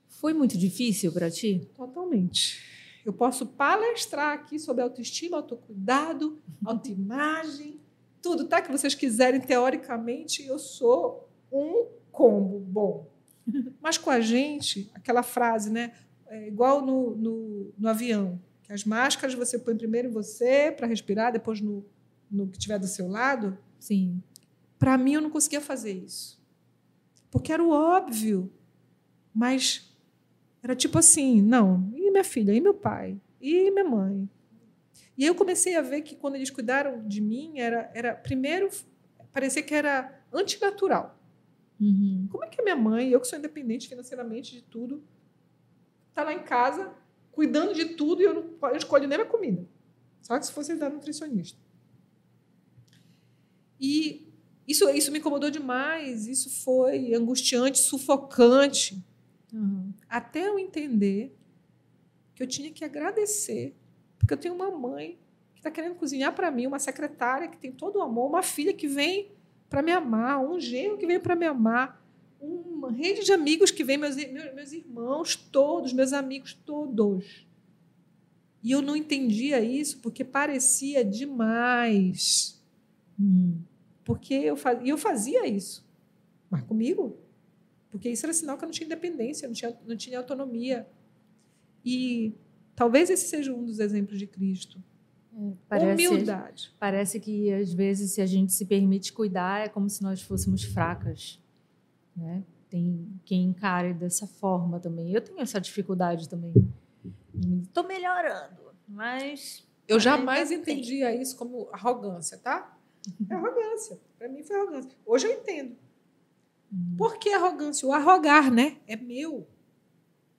foi muito difícil para ti? Totalmente. Eu posso palestrar aqui sobre autoestima, autocuidado, autoimagem, tudo, tá? Que vocês quiserem, teoricamente, eu sou um combo bom. Mas com a gente, aquela frase, né? É igual no, no, no avião, que as máscaras você põe primeiro em você para respirar, depois no, no que tiver do seu lado. Sim. Para mim, eu não conseguia fazer isso. Porque era o óbvio. Mas era tipo assim: não, e minha filha, e meu pai, e minha mãe. E aí eu comecei a ver que quando eles cuidaram de mim, era, era primeiro, parecia que era antinatural. Uhum. Como é que a minha mãe, eu que sou independente financeiramente de tudo, está lá em casa, cuidando de tudo e eu não eu escolho nem a comida? Só que se fosse da nutricionista. E isso, isso me incomodou demais, isso foi angustiante, sufocante, Uhum. até eu entender que eu tinha que agradecer, porque eu tenho uma mãe que está querendo cozinhar para mim, uma secretária que tem todo o amor, uma filha que vem para me amar, um genro que vem para me amar, uma rede de amigos que vem, meus, meus, meus irmãos todos, meus amigos todos. E eu não entendia isso porque parecia demais. Uhum. Porque eu fazia, e eu fazia isso. Mas comigo. Porque isso era sinal que eu não tinha independência, não tinha, não tinha autonomia. E talvez esse seja um dos exemplos de Cristo. Parece, Humildade. parece que às vezes se a gente se permite cuidar é como se nós fôssemos fracas, né? Tem quem encare dessa forma também. Eu tenho essa dificuldade também. Estou melhorando, mas Eu jamais tem. entendia isso como arrogância, tá? É arrogância. Para mim foi arrogância. Hoje eu entendo. Por que arrogância? O arrogar, né? É meu.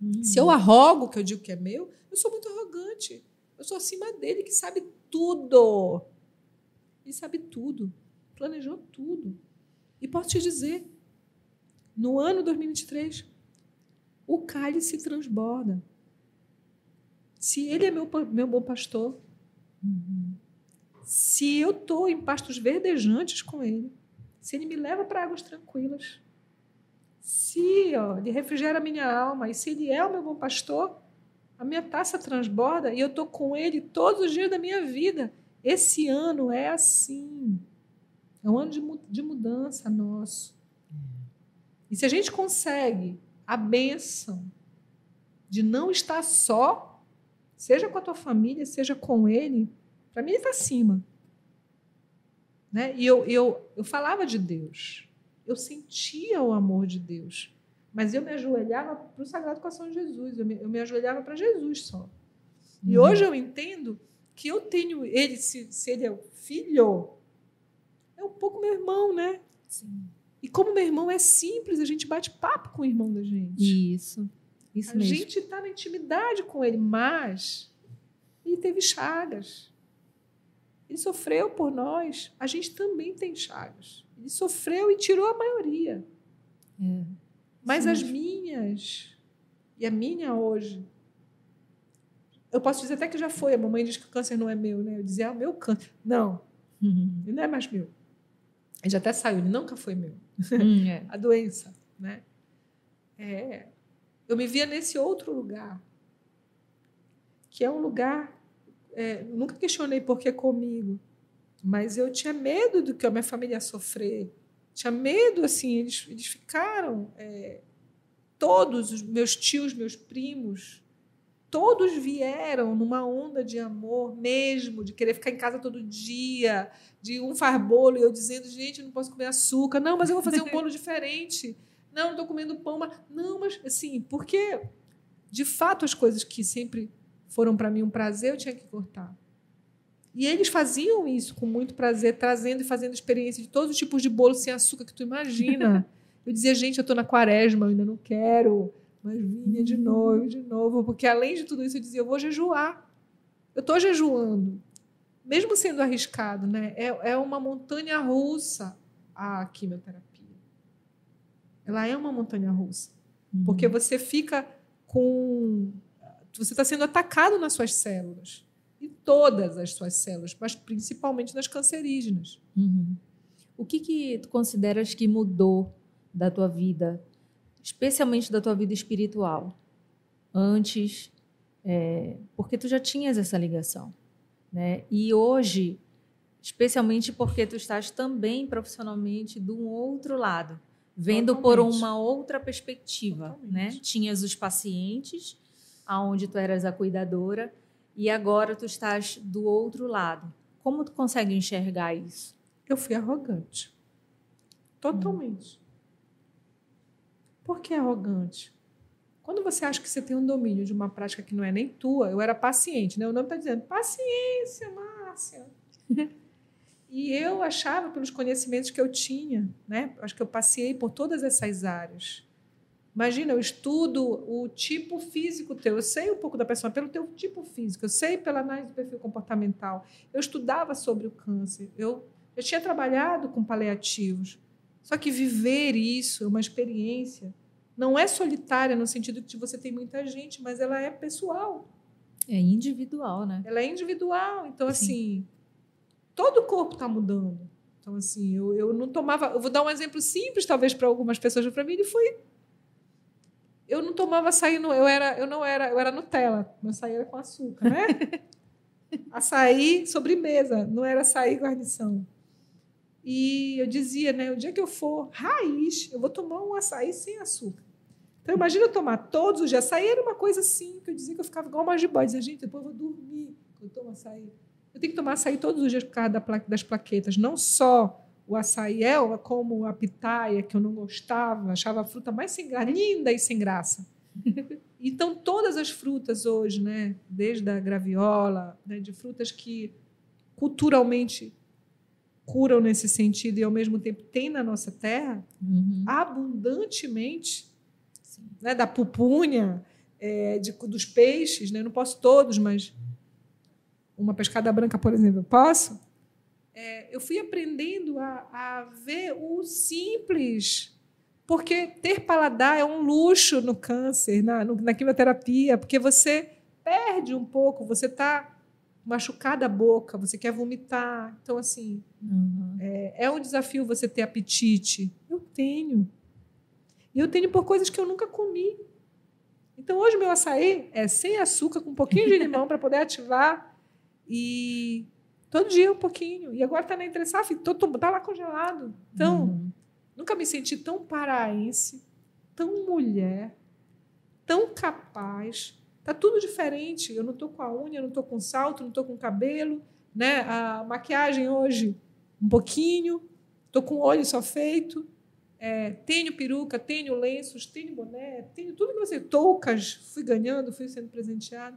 Uhum. Se eu arrogo, que eu digo que é meu, eu sou muito arrogante. Eu sou acima dele, que sabe tudo. Ele sabe tudo. Planejou tudo. E posso te dizer, no ano 2023, o cálice transborda. Se ele é meu, meu bom pastor, se eu estou em pastos verdejantes com ele, se ele me leva para águas tranquilas, se ó, ele refrigera a minha alma, e se ele é o meu bom pastor, a minha taça transborda e eu estou com ele todos os dias da minha vida. Esse ano é assim. É um ano de, de mudança nosso. E se a gente consegue a bênção de não estar só, seja com a tua família, seja com ele, para mim ele está acima. Né? E eu, eu, eu falava de Deus, eu sentia o amor de Deus, mas eu me ajoelhava para o Sagrado Coração de Jesus, eu me, eu me ajoelhava para Jesus só. E Uhum. hoje eu entendo que eu tenho ele, se, se ele é o filho, é um pouco meu irmão, né? Sim. E como meu irmão é simples, a gente bate papo com o irmão da gente. Isso. Isso A mesmo. gente está na intimidade com ele, mas ele teve chagas. Ele sofreu por nós. A gente também tem chagas. Ele sofreu e tirou a maioria. É. Mas Sim. as minhas, e a minha hoje, eu posso dizer até que já foi. A mamãe diz que o câncer não é meu, né? Eu dizia, é o meu câncer. Não, Uhum. ele não é mais meu. Ele já até saiu, ele nunca foi meu. Hum, é. a doença, né? É, eu me via nesse outro lugar, que é um lugar, é, nunca questionei por que comigo, mas eu tinha medo do que a minha família ia sofrer, tinha medo, assim, eles, eles ficaram, é, todos os meus tios, meus primos, todos vieram numa onda de amor mesmo, de querer ficar em casa todo dia, de um faz bolo e eu dizendo, gente, eu não posso comer açúcar. Não, mas eu vou fazer um bolo diferente. Não, estou comendo pão, mas não, mas assim, porque de fato as coisas que sempre foram para mim um prazer, eu tinha que cortar. E eles faziam isso com muito prazer, trazendo e fazendo experiência de todos os tipos de bolo sem açúcar que tu imagina. Eu dizia, gente, eu estou na quaresma, eu ainda não quero, mas vinha de novo, de novo, porque além de tudo isso eu dizia, eu vou jejuar. Eu estou jejuando mesmo sendo arriscado, né, é, é uma montanha russa a quimioterapia. Ela é uma montanha russa. Porque você fica com. Você está sendo atacado nas suas células. Em todas as suas células, mas principalmente nas cancerígenas. Uhum. O que, que tu consideras que mudou da tua vida, especialmente da tua vida espiritual, antes, é, porque tu já tinhas essa ligação, né? E hoje, especialmente porque tu estás também profissionalmente do outro lado, vendo Totalmente. por uma outra perspectiva, Totalmente. né? Tinhas os pacientes, aonde tu eras a cuidadora, e agora tu estás do outro lado. Como tu consegue enxergar isso? eu fui arrogante. Totalmente. Por que arrogante? Quando você acha que você tem um domínio de uma prática que não é nem tua, eu era paciente, né? O nome está dizendo paciência, Márcia. e eu achava, pelos conhecimentos que eu tinha, né? Acho que eu passei por todas essas áreas. Imagina, eu estudo o tipo físico teu, eu sei um pouco da pessoa pelo teu tipo físico, eu sei pela análise do perfil comportamental. Eu estudava sobre o câncer, eu eu tinha trabalhado com paliativos. Só que viver isso é uma experiência. Não é solitária no sentido de que você tem muita gente, mas ela é pessoal. É individual, né? Ela é individual. Então, Sim. assim, todo o corpo está mudando. Então, assim, eu, eu não tomava. Eu vou dar um exemplo simples, talvez, para algumas pessoas. Para mim, ele foi. Eu não tomava açaí, no, eu, era, eu não era, eu era Nutella. Meu açaí era com açúcar, né? açaí sobremesa, não era açaí guarnição. E eu dizia, né, o dia que eu for raiz, eu vou tomar um açaí sem açúcar. Então, imagina eu tomar todos os dias. Açaí era uma coisa assim, que eu dizia que eu ficava igual uma jiboia. Dizia, gente, depois eu vou dormir quando eu tomo açaí. Eu tenho que tomar açaí todos os dias por causa das plaquetas. Não só o açaí é, como a pitaia, que eu não gostava, achava a fruta mais sem graça, linda e sem graça. então, todas as frutas hoje, né, desde a graviola, né, de frutas que culturalmente curam nesse sentido e ao mesmo tempo tem na nossa terra uhum. abundantemente né, da pupunha é, de, dos peixes né? não posso todos mas uma pescada branca por exemplo eu posso é, eu fui aprendendo a, a ver o simples porque ter paladar é um luxo no câncer na, na quimioterapia porque você perde um pouco você está machucada a boca, você quer vomitar. Então, assim, uhum. é, é, um desafio você ter apetite. Eu tenho. E eu tenho por coisas que eu nunca comi. Então, hoje, meu açaí é sem açúcar, com um pouquinho de limão para poder ativar. E todo dia um pouquinho. E agora está na entre está lá congelado. Então, uhum. nunca me senti tão paraense, tão mulher, tão capaz Tá tudo diferente. Eu não estou com a unha, não estou com salto, não estou com cabelo, né? A maquiagem hoje um pouquinho, estou com o olho só feito, é, tenho peruca, tenho lenços, tenho boné, tenho tudo que você toucas, fui ganhando, fui sendo presenteado.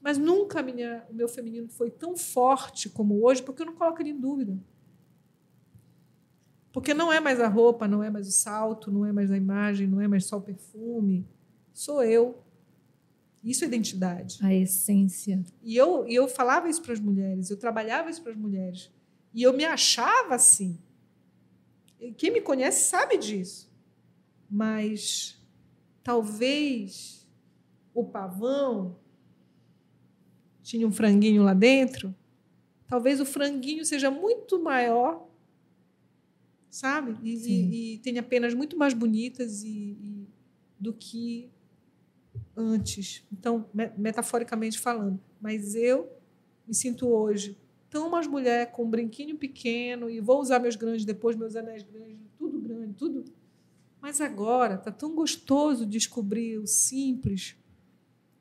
Mas nunca minha, o meu feminino foi tão forte como hoje, porque eu não coloco ele em dúvida. Porque não é mais a roupa, não é mais o salto, não é mais a imagem, não é mais só o perfume. Sou eu. Isso é identidade. A essência. E eu, e eu falava isso para as mulheres, eu trabalhava isso para as mulheres. E eu me achava assim. Quem me conhece sabe disso. Mas talvez o pavão tinha um franguinho lá dentro. Talvez o franguinho seja muito maior, sabe? E, e, e tenha penas muito mais bonitas e, e do que antes. Então, metaforicamente falando. Mas eu me sinto hoje tão mais mulher com um brinquinho pequeno e vou usar meus grandes depois, meus anéis grandes, tudo grande, tudo. Mas agora tá tão gostoso descobrir o simples.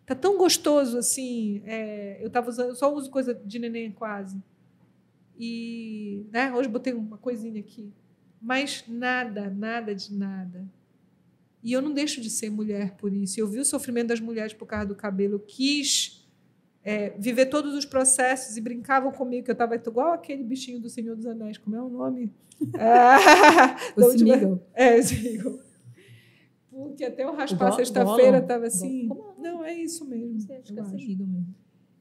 Tá tão gostoso assim. É, eu tava usando, eu só uso coisa de neném quase. E né, hoje botei uma coisinha aqui. Mas nada, nada de nada. E eu não deixo de ser mulher por isso. Eu vi o sofrimento das mulheres por causa do cabelo. Eu quis é, viver todos os processos e brincavam comigo, que eu estava igual aquele bichinho do Senhor dos Anéis. Como é o nome? É, o Smeagol. É, Smeagol. Porque até eu raspar sexta-feira estava assim. Não, é isso mesmo. Você que é mesmo.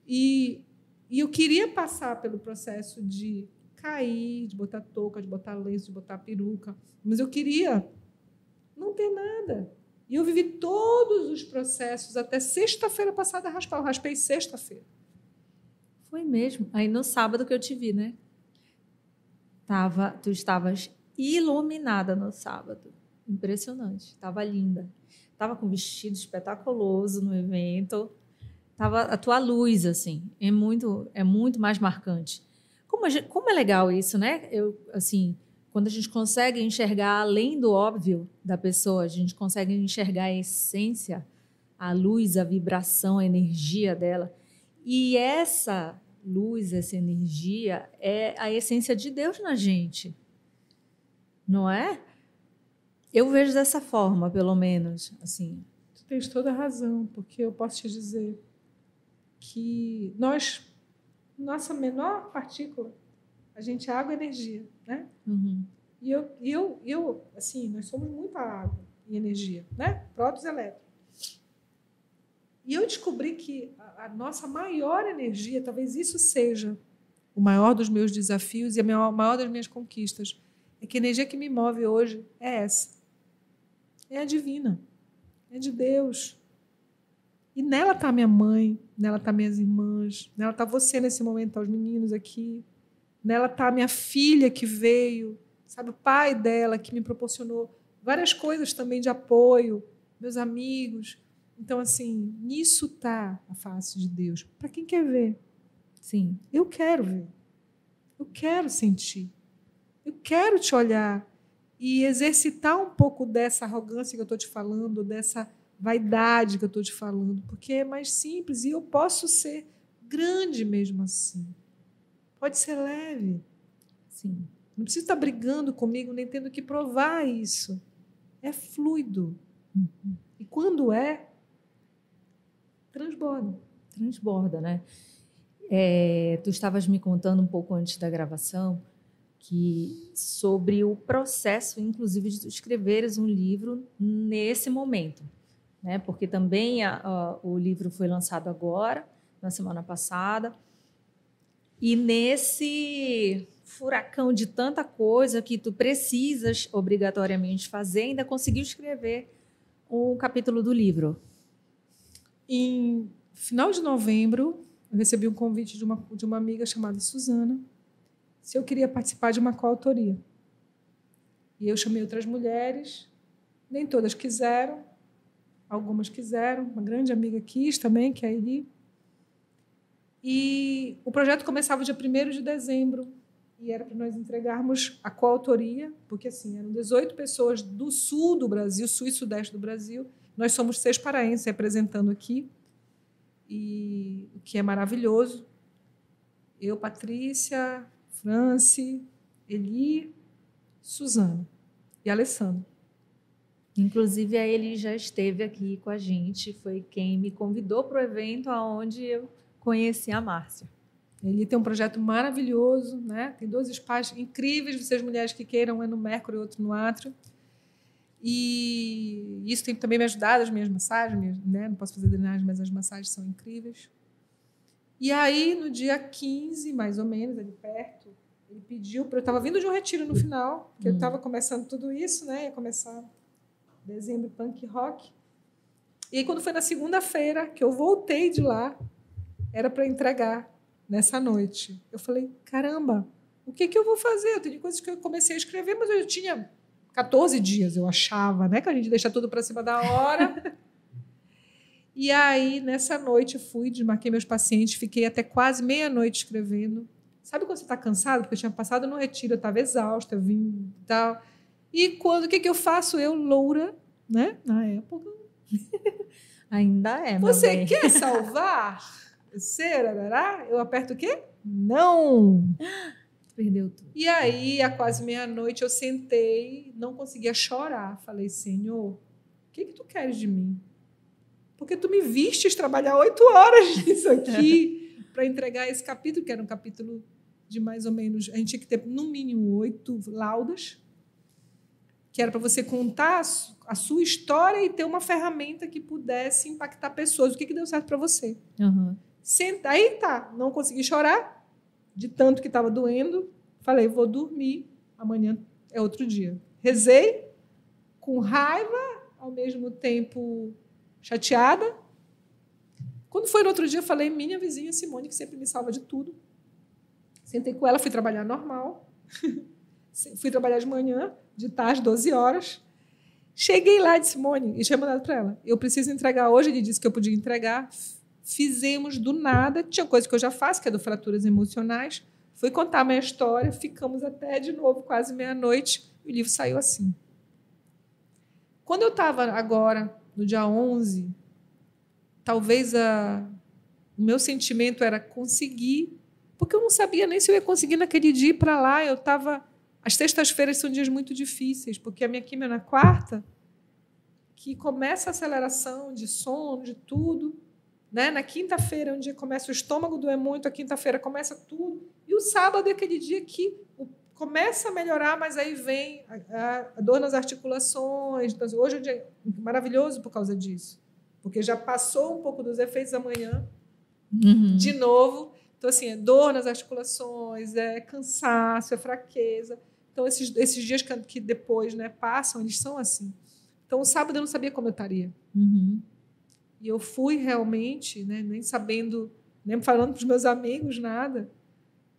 E, e eu queria passar pelo processo de cair, de botar touca, de botar lenço, de botar peruca. Mas eu queria não ter nada. E eu vivi todos os processos até sexta-feira passada raspar. Eu raspei sexta-feira. Foi mesmo. Aí no sábado que eu te vi, né? Tava, tu estavas iluminada no sábado. Impressionante. Tava linda. Tava com um vestido espetaculoso no evento. Tava a tua luz assim, é muito é muito mais marcante. Como, gente, como é legal isso, né? Eu assim, quando a gente consegue enxergar além do óbvio da pessoa, a gente consegue enxergar a essência, a luz, a vibração, a energia dela. E essa luz, essa energia é a essência de Deus na gente. Não é? Eu vejo dessa forma, pelo menos, assim. Tu tens toda a razão, porque eu posso te dizer que nós, nossa menor partícula, a gente é água e energia, né? Uhum. E eu, eu, eu, assim, nós somos muita água e energia, né? Prótons e elétrons. E eu descobri que a, a, nossa maior energia, talvez isso seja o maior dos meus desafios e a maior, maior das minhas conquistas, é que a energia que me move hoje é essa. É divina. É de Deus. E nela está minha mãe, nela está minhas irmãs, nela está você nesse momento, tá os meninos aqui. Nela está minha filha que veio, sabe, o pai dela que me proporcionou várias coisas também de apoio, meus amigos. Então, assim, nisso está a face de Deus. Para quem quer ver. Sim. Eu quero ver. Eu quero sentir. Eu quero te olhar e exercitar um pouco dessa arrogância que eu estou te falando, dessa vaidade que eu estou te falando, porque é mais simples e eu posso ser grande mesmo assim. Pode ser leve. Sim. Não precisa estar brigando comigo, nem tendo que provar isso. É fluido. Uhum. E quando é, transborda. Transborda, né? É, tu estavas me contando um pouco antes da gravação que sobre o processo, inclusive, de escreveres um livro nesse momento né? Porque também a, a, o livro foi lançado agora, na semana passada, e nesse furacão de tanta coisa que tu precisas obrigatoriamente fazer, ainda conseguiu escrever um capítulo do livro. Em final de novembro, eu recebi um convite de uma, de uma amiga chamada Suzana, se eu queria participar de uma coautoria. E eu chamei outras mulheres, nem todas quiseram, algumas quiseram, uma grande amiga quis também, que é a Eli. E o projeto começava dia 1 de dezembro e era para nós entregarmos a coautoria, porque assim, eram 18 pessoas do sul do Brasil, sul e sudeste do Brasil. Nós somos seis paraenses representando aqui, e o que é maravilhoso. Eu, Patrícia, France, Eli, Suzana e Alessandro. Inclusive, a Eli já esteve aqui com a gente, foi quem me convidou para o evento onde eu conheci a Márcia. Ele tem um projeto maravilhoso, né? tem dois espaços incríveis, vocês mulheres que queiram, um é no Mercury e outro no Átrio. E isso tem também me ajudado, as minhas massagens, né? não posso fazer drenagem, mas as massagens são incríveis. E aí, no dia 15, mais ou menos, ali perto, ele pediu para. Eu estava vindo de um retiro no final, que hum. eu estava começando tudo isso, né? Ia começar dezembro punk rock. E aí, quando foi na segunda-feira que eu voltei de lá, era para entregar nessa noite. Eu falei, caramba, o que, que eu vou fazer? Eu tenho coisas que eu comecei a escrever, mas eu tinha 14 dias, eu achava, né? Que a gente deixa tudo para cima da hora. e aí, nessa noite, eu fui, desmarquei meus pacientes, fiquei até quase meia-noite escrevendo. Sabe quando você está cansado? Porque eu tinha passado no retiro, eu estava exausta, eu vim e tal. E quando o que, que eu faço? Eu, loura, né? Na época. Ainda é. Você bem. quer salvar? Será? Eu aperto o quê? Não! Perdeu tudo. E aí, a quase meia-noite, eu sentei, não conseguia chorar. Falei, Senhor, o que, que tu queres de mim? Porque tu me vistes trabalhar oito horas nisso aqui para entregar esse capítulo, que era um capítulo de mais ou menos. A gente tinha que ter, no mínimo, oito laudas que era para você contar a sua história e ter uma ferramenta que pudesse impactar pessoas. O que, que deu certo para você? Uhum. Senta, aí tá, não consegui chorar, de tanto que estava doendo. Falei, vou dormir, amanhã é outro dia. Rezei, com raiva, ao mesmo tempo chateada. Quando foi no outro dia, eu falei, minha vizinha Simone, que sempre me salva de tudo. Sentei com ela, fui trabalhar normal. fui trabalhar de manhã, de tarde, 12 horas. Cheguei lá de Simone e tinha mandado para ela. Eu preciso entregar hoje. Ele disse que eu podia entregar. Fizemos do nada. Tinha coisa que eu já faço, que é do fraturas emocionais. Fui contar a minha história. Ficamos até de novo, quase meia-noite. E o livro saiu assim. Quando eu estava agora, no dia 11, talvez a, o meu sentimento era conseguir, porque eu não sabia nem se eu ia conseguir naquele dia ir para lá. Eu estava as sextas-feiras são dias muito difíceis, porque a minha quimio é na quarta, que começa a aceleração de sono, de tudo. Né? Na quinta-feira, um dia começa o estômago doer muito, a quinta-feira começa tudo. E o sábado é aquele dia que começa a melhorar, mas aí vem a, a dor nas articulações. Então, hoje é um dia maravilhoso por causa disso, porque já passou um pouco dos efeitos da manhã, uhum. de novo. Então, assim, é dor nas articulações, é cansaço, é fraqueza. Então, esses, esses dias que, que depois né, passam, eles são assim. Então, o sábado eu não sabia como eu estaria. Uhum. E eu fui realmente, né, nem sabendo, nem falando para os meus amigos, nada.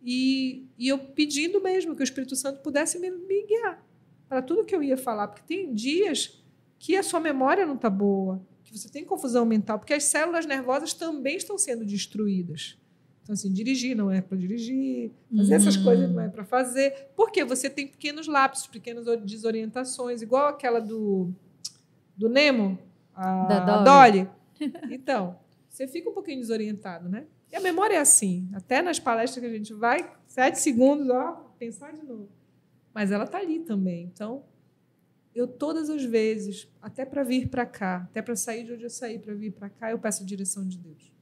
E, e eu pedindo mesmo que o Espírito Santo pudesse me, me guiar para tudo que eu ia falar. Porque tem dias que a sua memória não está boa, que você tem confusão mental, porque as células nervosas também estão sendo destruídas. Então, assim, dirigir não é para dirigir, fazer uhum. essas coisas não é para fazer. Porque você tem pequenos lapsos, pequenas desorientações, igual aquela do, do Nemo, a, da Dolly. Dolly. Então, você fica um pouquinho desorientado, né? E a memória é assim. Até nas palestras que a gente vai, sete segundos, ó, pensar de novo. Mas ela está ali também. Então, eu todas as vezes, até para vir para cá, até para sair de onde eu saí para vir para cá, eu peço a direção de Deus.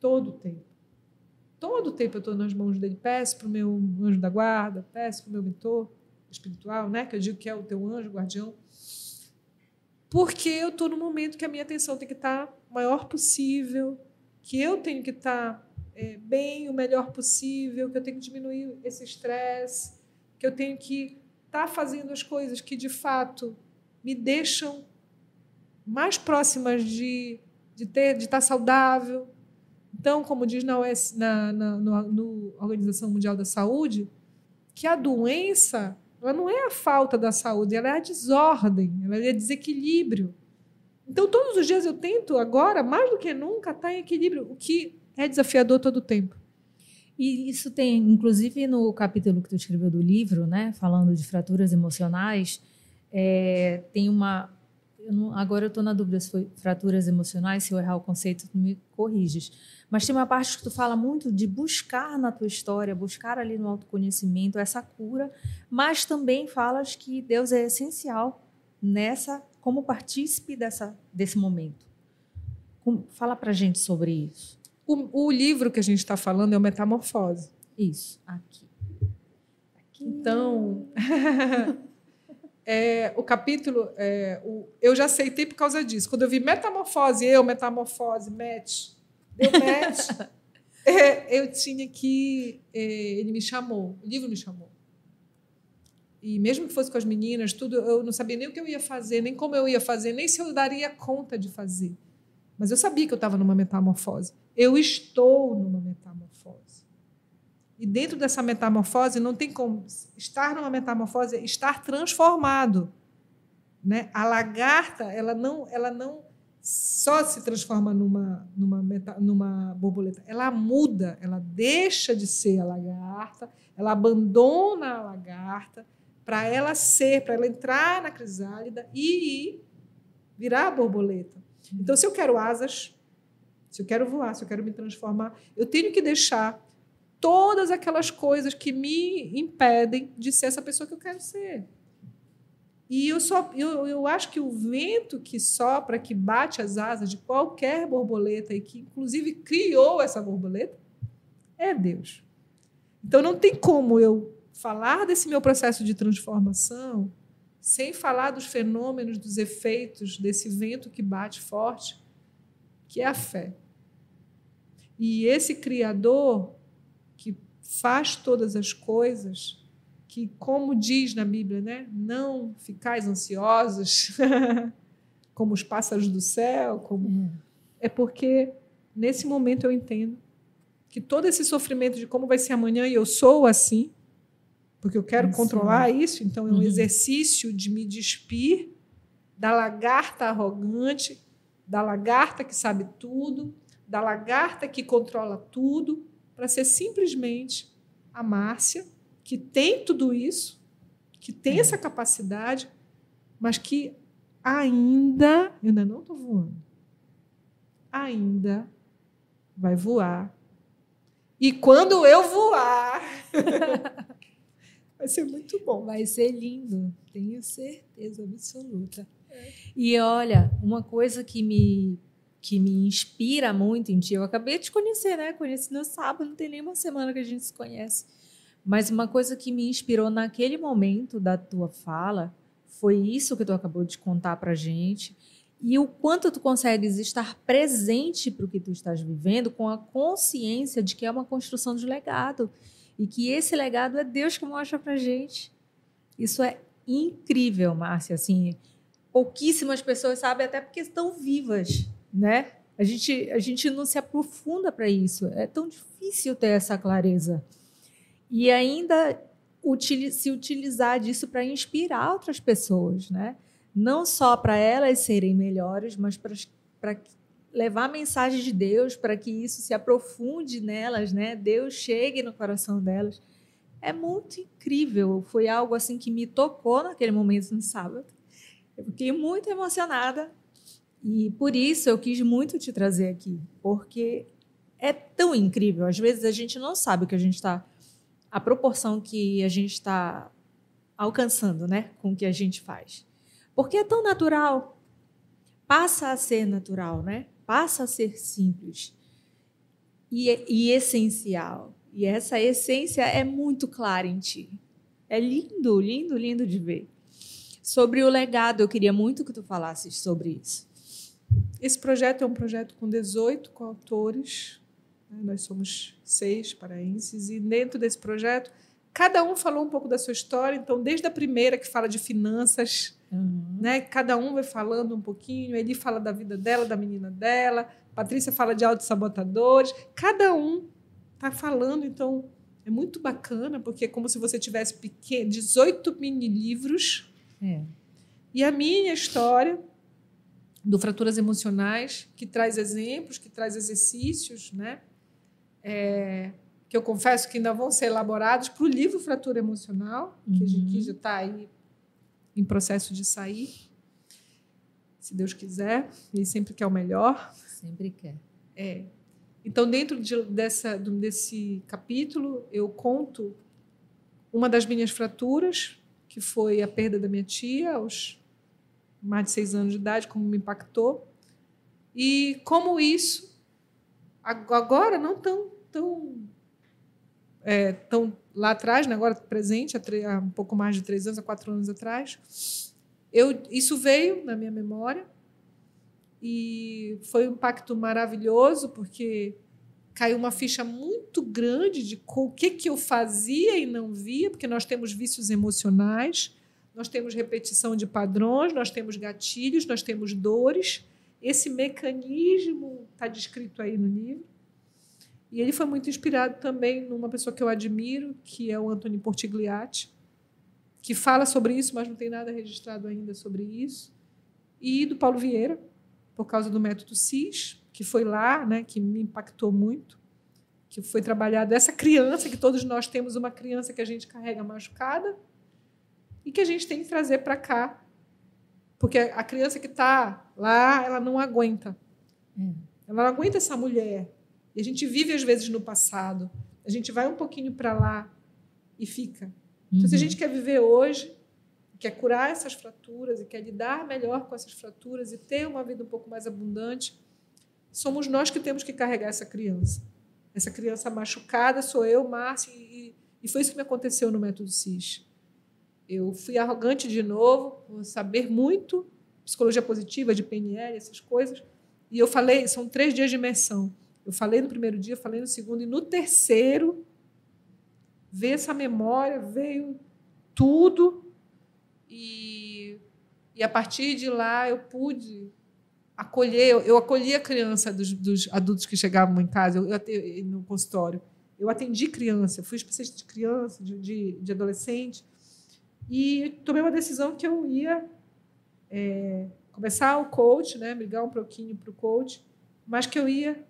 Todo o tempo. Todo o tempo eu estou nas mãos dele. Peço para o meu anjo da guarda, peço para o meu mentor espiritual, né? que eu digo que é o teu anjo, guardião. Porque eu estou no momento que a minha atenção tem que estar tá maior possível, que eu tenho que estar tá, é, bem, o melhor possível, que eu tenho que diminuir esse estresse, que eu tenho que estar tá fazendo as coisas que de fato me deixam mais próximas de, de ter, de estar tá saudável, então, como diz na, US, na, na no Organização Mundial da Saúde, que a doença ela não é a falta da saúde, ela é a desordem, ela é desequilíbrio. Então, todos os dias eu tento, agora, mais do que nunca, estar em equilíbrio, o que é desafiador todo o tempo. E isso tem, inclusive, no capítulo que tu escreveu do livro, né, falando de fraturas emocionais, é, tem uma. Eu não, agora eu estou na dúvida se foi fraturas emocionais, se eu errar o conceito, tu me corriges mas tem uma parte que tu fala muito de buscar na tua história, buscar ali no autoconhecimento essa cura, mas também falas que Deus é essencial nessa como partícipe dessa desse momento. Fala para gente sobre isso. O, o livro que a gente está falando é o Metamorfose. Isso, aqui. aqui. Então, é, o capítulo, é, o, eu já aceitei por causa disso. Quando eu vi Metamorfose, eu, Metamorfose, Match, deu match. é, eu tinha que. É, ele me chamou, o livro me chamou. E mesmo que fosse com as meninas, tudo, eu não sabia nem o que eu ia fazer, nem como eu ia fazer, nem se eu daria conta de fazer. Mas eu sabia que eu estava numa metamorfose. Eu estou numa metamorfose. E dentro dessa metamorfose não tem como estar numa metamorfose, estar transformado, né? A lagarta, ela não, ela não só se transforma numa, numa, meta, numa borboleta. Ela muda, ela deixa de ser a lagarta, ela abandona a lagarta para ela ser, para ela entrar na crisálida e virar a borboleta. Então, se eu quero asas, se eu quero voar, se eu quero me transformar, eu tenho que deixar todas aquelas coisas que me impedem de ser essa pessoa que eu quero ser. E eu, só, eu, eu acho que o vento que sopra, que bate as asas de qualquer borboleta e que, inclusive, criou essa borboleta, é Deus. Então, não tem como eu falar desse meu processo de transformação sem falar dos fenômenos, dos efeitos desse vento que bate forte, que é a fé. E esse Criador que faz todas as coisas, que, como diz na Bíblia, né, não ficais ansiosos como os pássaros do céu, como é, é porque nesse momento eu entendo que todo esse sofrimento de como vai ser amanhã e eu sou assim, porque eu quero isso. controlar isso, então é um uhum. exercício de me despir da lagarta arrogante, da lagarta que sabe tudo, da lagarta que controla tudo, para ser simplesmente a Márcia, que tem tudo isso, que tem é. essa capacidade, mas que ainda, eu ainda não estou voando, ainda vai voar. E quando eu voar, vai ser muito bom. Vai ser lindo, tenho certeza absoluta. É. E olha, uma coisa que me que me inspira muito em ti, eu acabei de te conhecer, né? Conheci no sábado, não tem nenhuma semana que a gente se conhece. Mas uma coisa que me inspirou naquele momento da tua fala foi isso que tu acabou de contar para gente e o quanto tu consegues estar presente para o que tu estás vivendo com a consciência de que é uma construção de legado e que esse legado é Deus que mostra para gente. Isso é incrível, Márcia. Assim, pouquíssimas pessoas sabem até porque estão vivas né? A gente, a gente não se aprofunda para isso. É tão difícil ter essa clareza. E ainda se utilizar disso para inspirar outras pessoas, né? Não só para elas serem melhores, mas para levar a mensagem de Deus, para que isso se aprofunde nelas, né? Deus chegue no coração delas. É muito incrível. Foi algo assim que me tocou naquele momento no sábado. Eu fiquei muito emocionada e por isso eu quis muito te trazer aqui, porque é tão incrível. Às vezes a gente não sabe o que a gente está, a proporção que a gente está alcançando, né, com o que a gente faz. Porque é tão natural, passa a ser natural, né? Passa a ser simples e, e essencial. E essa essência é muito clara em ti. É lindo, lindo, lindo de ver. Sobre o legado, eu queria muito que tu falasses sobre isso. Esse projeto é um projeto com 18 coautores, né? nós somos seis paraenses, e dentro desse projeto, cada um falou um pouco da sua história. Então, desde a primeira, que fala de finanças, uhum. né? cada um vai falando um pouquinho. Ele fala da vida dela, da menina dela, Patrícia fala de autossabotadores, cada um está falando. Então, é muito bacana, porque é como se você tivesse pequeno, 18 mini livros. É. E a minha história do Fraturas Emocionais, que traz exemplos, que traz exercícios, né? É, que eu confesso que ainda vão ser elaborados para o livro Fratura Emocional, uhum. que, já está aí em processo de sair, se Deus quiser, ele sempre quer o melhor. Sempre quer. É. Então, dentro de, dessa, desse capítulo, eu conto uma das minhas fraturas, que foi a perda da minha tia aos mais de seis anos de idade, como me impactou. E como isso, agora não tão, tão, é, tão lá atrás, né, agora presente, há, há um pouco mais de três anos, há quatro anos atrás, eu, isso veio na minha memória e foi um impacto maravilhoso, porque caiu uma ficha muito grande de o que, que eu fazia e não via, porque nós temos vícios emocionais nós temos repetição de padrões, nós temos gatilhos, nós temos dores. Esse mecanismo está descrito aí no livro. E ele foi muito inspirado também numa pessoa que eu admiro, que é o Antônio Portigliatti, que fala sobre isso, mas não tem nada registrado ainda sobre isso. E do Paulo Vieira, por causa do método CIS, que foi lá, né, que me impactou muito, que foi trabalhado essa criança, que todos nós temos uma criança que a gente carrega machucada, e que a gente tem que trazer para cá. Porque a criança que está lá, ela não aguenta. É. Ela não aguenta essa mulher. E a gente vive, às vezes, no passado. A gente vai um pouquinho para lá e fica. Uhum. Então, se a uhum. gente quer viver hoje, quer curar essas fraturas e quer lidar melhor com essas fraturas e ter uma vida um pouco mais abundante, somos nós que temos que carregar essa criança. Essa criança machucada sou eu, Márcia, e, e foi isso que me aconteceu no método CIS. Eu fui arrogante de novo, vou saber muito, psicologia positiva, de PNL, essas coisas. E eu falei, são três dias de imersão. Eu falei no primeiro dia, falei no segundo, e no terceiro, veio essa memória, veio tudo. E, e a partir de lá eu pude acolher, eu, eu acolhi a criança dos, dos, adultos que chegavam em casa, eu, eu, no consultório. Eu atendi criança, fui especialista de criança, de, de, de adolescente, e tomei uma decisão que eu ia é, começar o coach, né, brigar um pouquinho para o coach, mas que eu ia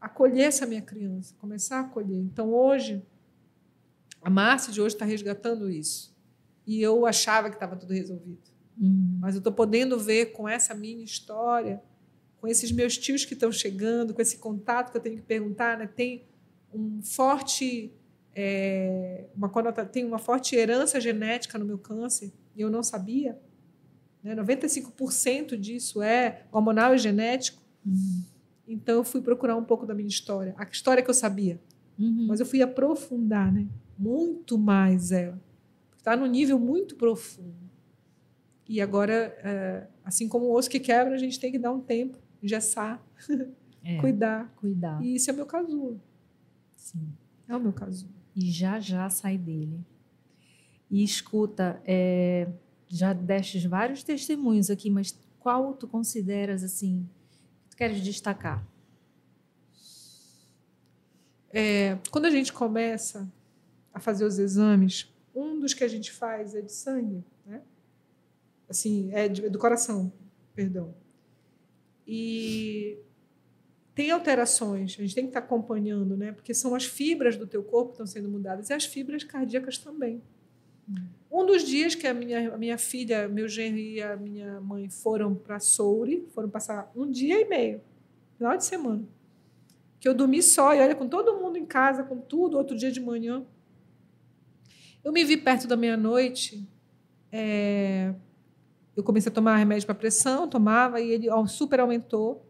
acolher essa minha criança, começar a acolher. Então, hoje, a Márcia de hoje está resgatando isso. E eu achava que estava tudo resolvido. Uhum. Mas eu estou podendo ver com essa minha história, com esses meus tios que estão chegando, com esse contato que eu tenho que perguntar, né? tem um forte é, uma tem uma forte herança genética no meu câncer e eu não sabia. Né? 95% disso é hormonal e genético. Uhum. Então eu fui procurar um pouco da minha história, a história que eu sabia, uhum. mas eu fui aprofundar, né? Muito mais ela, está no nível muito profundo. E agora, é, assim como o osso que quebra, a gente tem que dar um tempo, engessar, é, cuidar. Cuidar. E isso é o meu casulo. Sim. É o meu casulo. E já já sai dele. E escuta, é, já destes vários testemunhos aqui, mas qual tu consideras assim queres destacar? É, quando a gente começa a fazer os exames, um dos que a gente faz é de sangue assim, é do coração, perdão. E tem alterações, a gente tem que estar acompanhando, né? Porque são as fibras do teu corpo que estão sendo mudadas e as fibras cardíacas também. Um dos dias que a minha, a minha filha, meu genro e a minha mãe foram para Souri, foram passar um dia e meio, final de semana, que eu dormi só, e olha, com todo mundo em casa, com tudo, outro dia de manhã. Eu me vi perto da meia-noite, é, eu comecei a tomar remédio para pressão, tomava e ele super aumentou,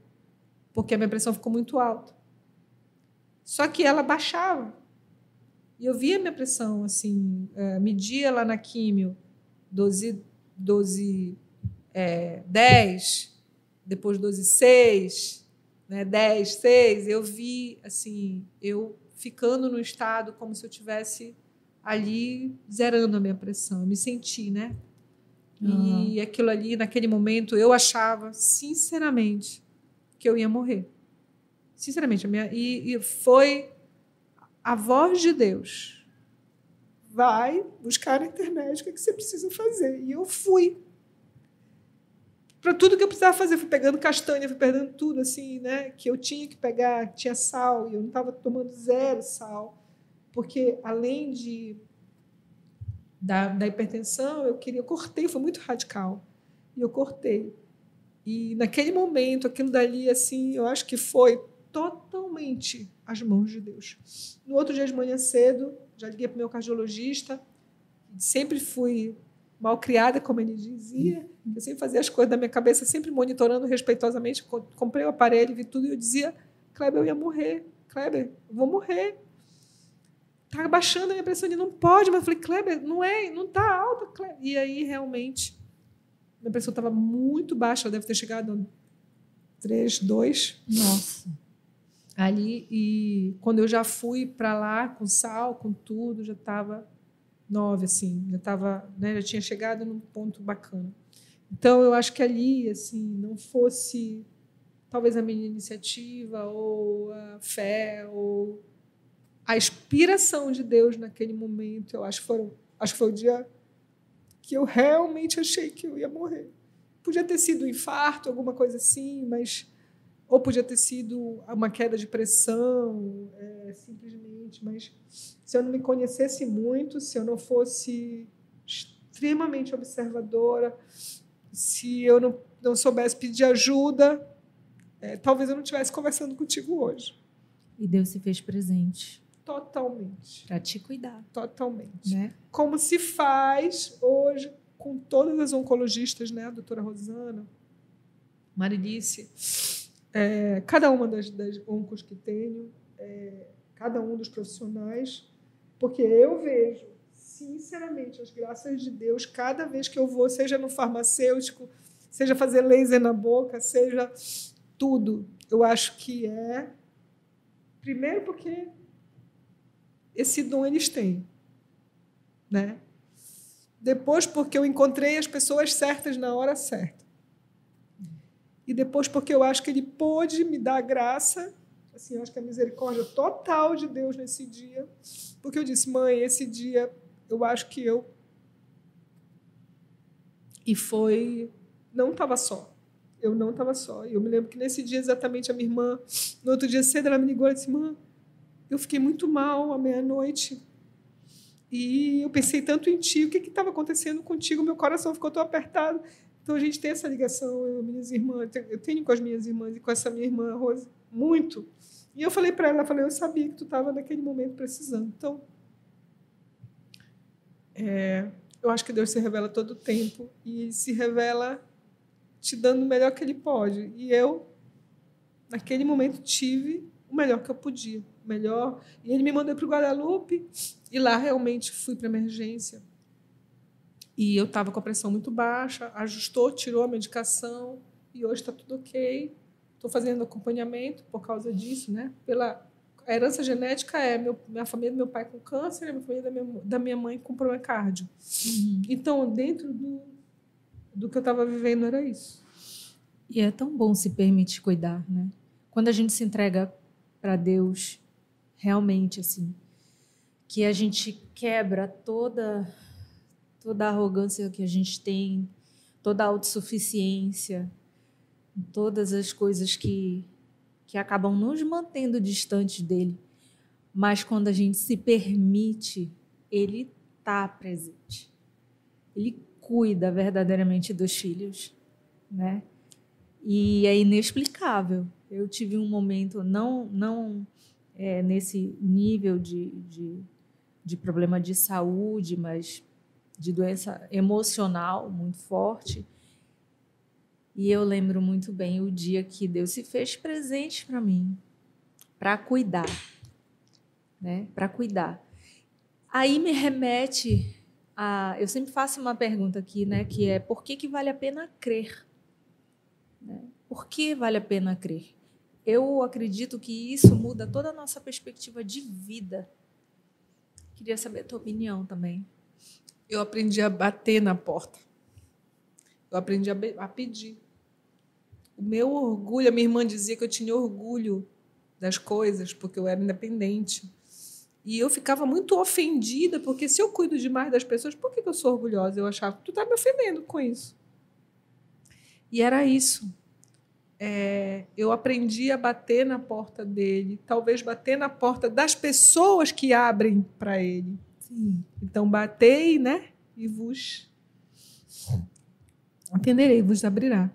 porque a minha pressão ficou muito alta. Só que ela baixava. E eu via a minha pressão, assim, é, media lá na químio 12, 12 é, 10, depois 12, 6, né, 10, 6. Eu vi, assim, eu ficando no estado como se eu tivesse ali zerando a minha pressão. Eu me senti, né? Uhum. E aquilo ali, naquele momento, eu achava, sinceramente, que eu ia morrer. Sinceramente. A minha, e, e foi a voz de Deus. Vai buscar na internet o que, é que você precisa fazer. E eu fui. Para tudo que eu precisava fazer, fui pegando castanha, fui pegando tudo assim, né? Que eu tinha que pegar, tinha sal, e eu não estava tomando zero sal. Porque além de da, da hipertensão, eu queria, eu cortei, foi muito radical. E eu cortei. E naquele momento, aquilo dali, assim, eu acho que foi totalmente as mãos de Deus. No outro dia de manhã cedo, já liguei para o meu cardiologista, sempre fui mal criada, como ele dizia, eu sempre fazia as coisas da minha cabeça, sempre monitorando respeitosamente, comprei o aparelho, vi tudo e eu dizia, Kleber, eu ia morrer, Kleber, eu vou morrer, Está baixando a minha pressão, ele não pode. Mas eu falei, Kleber, não é, não está alta, Kleber. E aí, realmente, minha pressão estava muito baixa, ela deve ter chegado a 3, 2. Nossa. Ali, e quando eu já fui para lá, com sal, com tudo, já estava 9, assim, já estava, né, já tinha chegado num ponto bacana. Então, eu acho que ali, assim, não fosse talvez a minha iniciativa ou a fé ou a inspiração de Deus naquele momento, eu acho que, foram, acho que foi o dia que eu realmente achei que eu ia morrer. Podia ter sido um infarto, alguma coisa assim, mas ou podia ter sido uma queda de pressão, é, simplesmente. Mas se eu não me conhecesse muito, se eu não fosse extremamente observadora, se eu não, não soubesse pedir ajuda, é, talvez eu não estivesse conversando contigo hoje. E Deus se fez presente. Totalmente. Para te cuidar. Totalmente. Né? Como se faz hoje com todas as oncologistas, né? A doutora Rosana, Marilice, é, cada uma das, das oncos que tenho, é, cada um dos profissionais, porque eu vejo, sinceramente, as graças de Deus, cada vez que eu vou, seja no farmacêutico, seja fazer laser na boca, seja tudo, eu acho que é. Primeiro, porque esse dom eles têm. Né? Depois, porque eu encontrei as pessoas certas na hora certa. E depois porque eu acho que ele pôde me dar graça, assim, eu acho que a misericórdia total de Deus nesse dia, porque eu disse, mãe, esse dia eu acho que eu e foi não estava só. Eu não estava só. E eu me lembro que nesse dia exatamente a minha irmã, no outro dia cedo ela me ligou e disse: "Mãe, eu fiquei muito mal à meia-noite. E eu pensei tanto em ti, o que estava acontecendo contigo? Meu coração ficou tão apertado. Então a gente tem essa ligação, eu minhas irmãs, eu tenho com as minhas irmãs e com essa minha irmã Rose muito. E eu falei para ela, falei, eu sabia que tu estava naquele momento precisando. Então, é, eu acho que Deus se revela todo o tempo e se revela te dando o melhor que Ele pode. E eu, naquele momento, tive o melhor que eu podia, melhor. E Ele me mandou para o Guadalupe e lá realmente fui para emergência. E eu estava com a pressão muito baixa, ajustou, tirou a medicação e hoje está tudo ok. Estou fazendo acompanhamento por causa disso, né? Pela a herança genética é meu, minha família do meu pai com câncer, a minha família da minha, da minha mãe com problema cárdio. Uhum. Então, dentro do, do que eu estava vivendo, era isso. E é tão bom se permitir cuidar, né? Quando a gente se entrega para Deus, realmente, assim, que a gente quebra toda toda a arrogância que a gente tem, toda a autossuficiência, todas as coisas que, que acabam nos mantendo distantes dele. Mas quando a gente se permite, ele está presente. Ele cuida verdadeiramente dos filhos, né? E é inexplicável. Eu tive um momento, não, não é, nesse nível de, de, de problema de saúde, mas de doença emocional muito forte. E eu lembro muito bem o dia que Deus se fez presente para mim, para cuidar, né? Para cuidar. Aí me remete a, eu sempre faço uma pergunta aqui, né? Que é por que que vale a pena crer? Né? Por que vale a pena crer? Eu acredito que isso muda toda a nossa perspectiva de vida. Queria saber a tua opinião também eu aprendi a bater na porta. Eu aprendi a, a pedir. O meu orgulho, a minha irmã dizia que eu tinha orgulho das coisas, porque eu era independente. E eu ficava muito ofendida, porque se eu cuido demais das pessoas, por que eu sou orgulhosa? Eu achava que tu está me ofendendo com isso. E era isso. É, eu aprendi a bater na porta dele, talvez bater na porta das pessoas que abrem para ele. Sim. Então, batei, né? E vos atenderei, vos abrirá.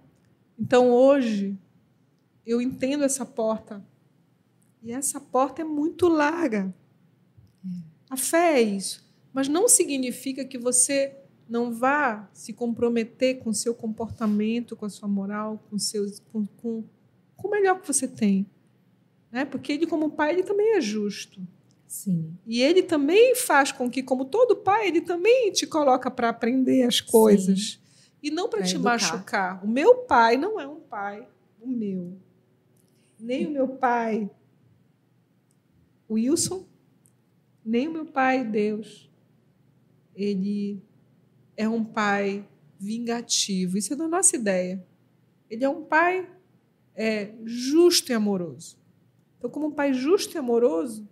Então, hoje, eu entendo essa porta. E essa porta é muito larga. É. A fé é isso. Mas não significa que você não vá se comprometer com o seu comportamento, com a sua moral, com, seus, com, com, com o melhor que você tem. Né? Porque ele, como pai, ele também é justo. Sim. E ele também faz com que, como todo pai, ele também te coloca para aprender as coisas. Sim. E não para te educar. machucar. O meu pai não é um pai, o meu. Nem o meu pai, Wilson, nem o meu pai, Deus. Ele é um pai vingativo. Isso é da nossa ideia. Ele é um pai é, justo e amoroso. Então, como um pai justo e amoroso,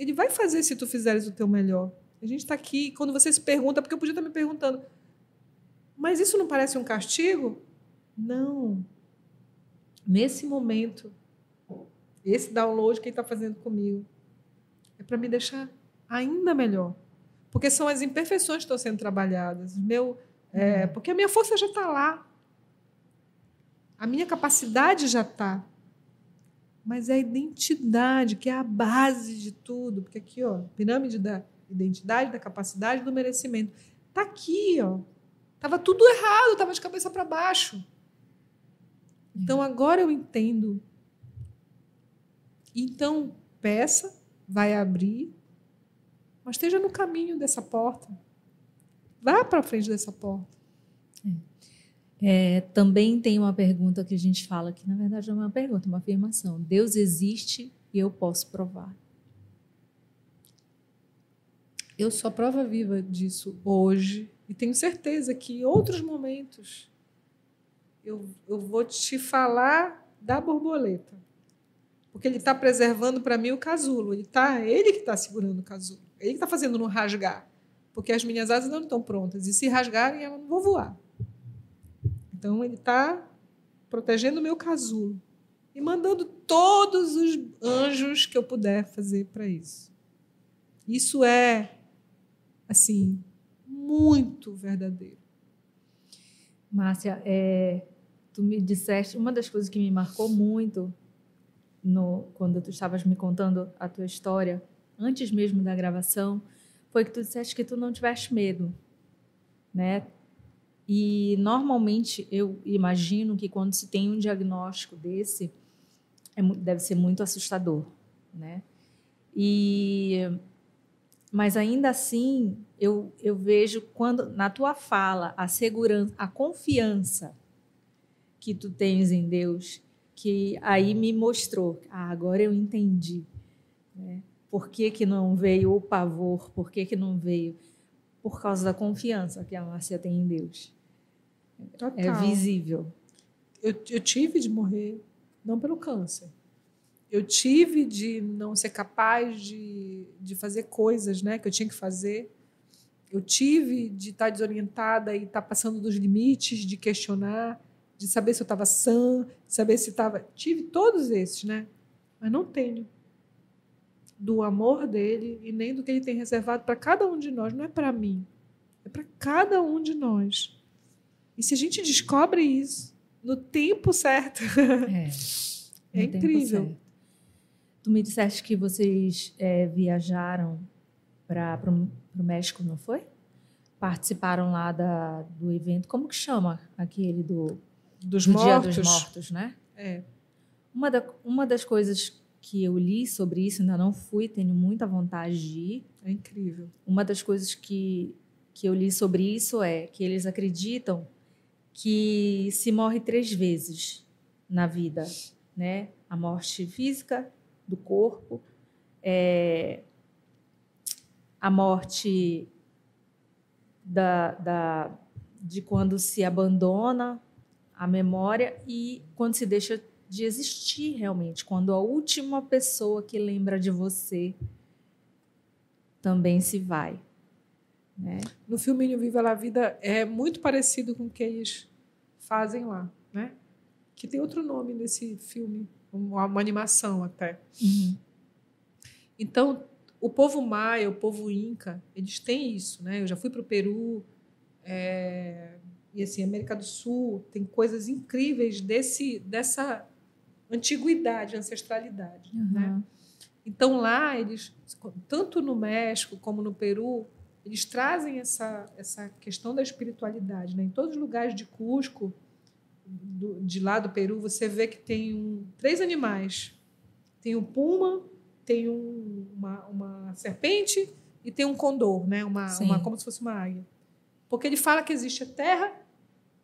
ele vai fazer se tu fizeres o teu melhor. A gente está aqui, quando você se pergunta, porque eu podia estar me perguntando, mas isso não parece um castigo? Não. Nesse momento, esse download que ele está fazendo comigo é para me deixar ainda melhor. Porque são as imperfeições que estão sendo trabalhadas. Meu, é, uhum. porque a minha força já está lá. A minha capacidade já está mas é a identidade que é a base de tudo, porque aqui, ó, pirâmide da identidade, da capacidade, do merecimento, tá aqui, ó. Tava tudo errado, tava de cabeça para baixo. Então uhum. agora eu entendo. Então, peça, vai abrir, mas esteja no caminho dessa porta. Vá para frente dessa porta. É. Também tem uma pergunta que a gente fala que, na verdade, não é uma pergunta, é uma afirmação. Deus existe e eu posso provar. Eu sou a prova viva disso hoje e tenho certeza que em outros momentos eu, eu vou te falar da borboleta. Porque ele está preservando para mim o casulo. Ele, tá, ele que está segurando o casulo. Ele que está fazendo não rasgar. Porque as minhas asas não estão prontas. E se rasgarem, eu não vou voar. Então, ele está protegendo o meu casulo. E mandando todos os anjos que eu puder fazer para isso. Isso é, assim, muito verdadeiro. Márcia, é, tu me disseste, uma das coisas que me marcou muito no, quando tu estavas me contando a tua história, antes mesmo da gravação, foi que tu disseste que tu não tiveste medo, né? E normalmente eu imagino que quando se tem um diagnóstico desse, é, deve ser muito assustador, né? E mas ainda assim eu, eu vejo quando na tua fala a segurança, a confiança que tu tens em Deus, que aí me mostrou, ah, agora eu entendi, né? Por que, que não veio o pavor? Por que, que não veio? Por causa da confiança que a Márcia tem em Deus. Total. É visível. Eu, eu tive de morrer, não pelo câncer. Eu tive de não ser capaz de, de fazer coisas né, que eu tinha que fazer. Eu tive de estar desorientada e estar passando dos limites, de questionar, de saber se eu estava sã, de saber se estava. Tive todos esses, né? Mas não tenho do amor dele e nem do que ele tem reservado para cada um de nós. Não é para mim, é para cada um de nós. E se a gente descobre isso no tempo certo, é, é incrível. Tu me disseste que vocês é, viajaram para o México, não foi? Participaram lá da, do evento. Como que chama aquele do, dos do mortos. Dia dos Mortos, né? É. Uma, da, uma das coisas que eu li sobre isso, ainda não fui, tenho muita vontade de ir. É incrível. Uma das coisas que, que eu li sobre isso é que eles acreditam que se morre três vezes na vida, né? A morte física do corpo, é, a morte da, da, de quando se abandona a memória e quando se deixa de existir realmente, quando a última pessoa que lembra de você também se vai. Né? No filme Viva a Vida é muito parecido com o que eles fazem lá, né? Que tem outro nome nesse filme, uma, uma animação até. Uhum. Então, o povo maia, o povo inca, eles têm isso, né? Eu já fui para o Peru, é, e assim, América do Sul tem coisas incríveis desse, dessa antiguidade, ancestralidade. Uhum. Né? Então, lá, eles, tanto no México como no Peru, eles trazem essa, essa questão da espiritualidade. Né? Em todos os lugares de Cusco, do, de lá do Peru, você vê que tem um, três animais. Tem um puma, tem um, uma, uma serpente e tem um condor, né? uma, uma, como se fosse uma águia. Porque ele fala que existe a terra,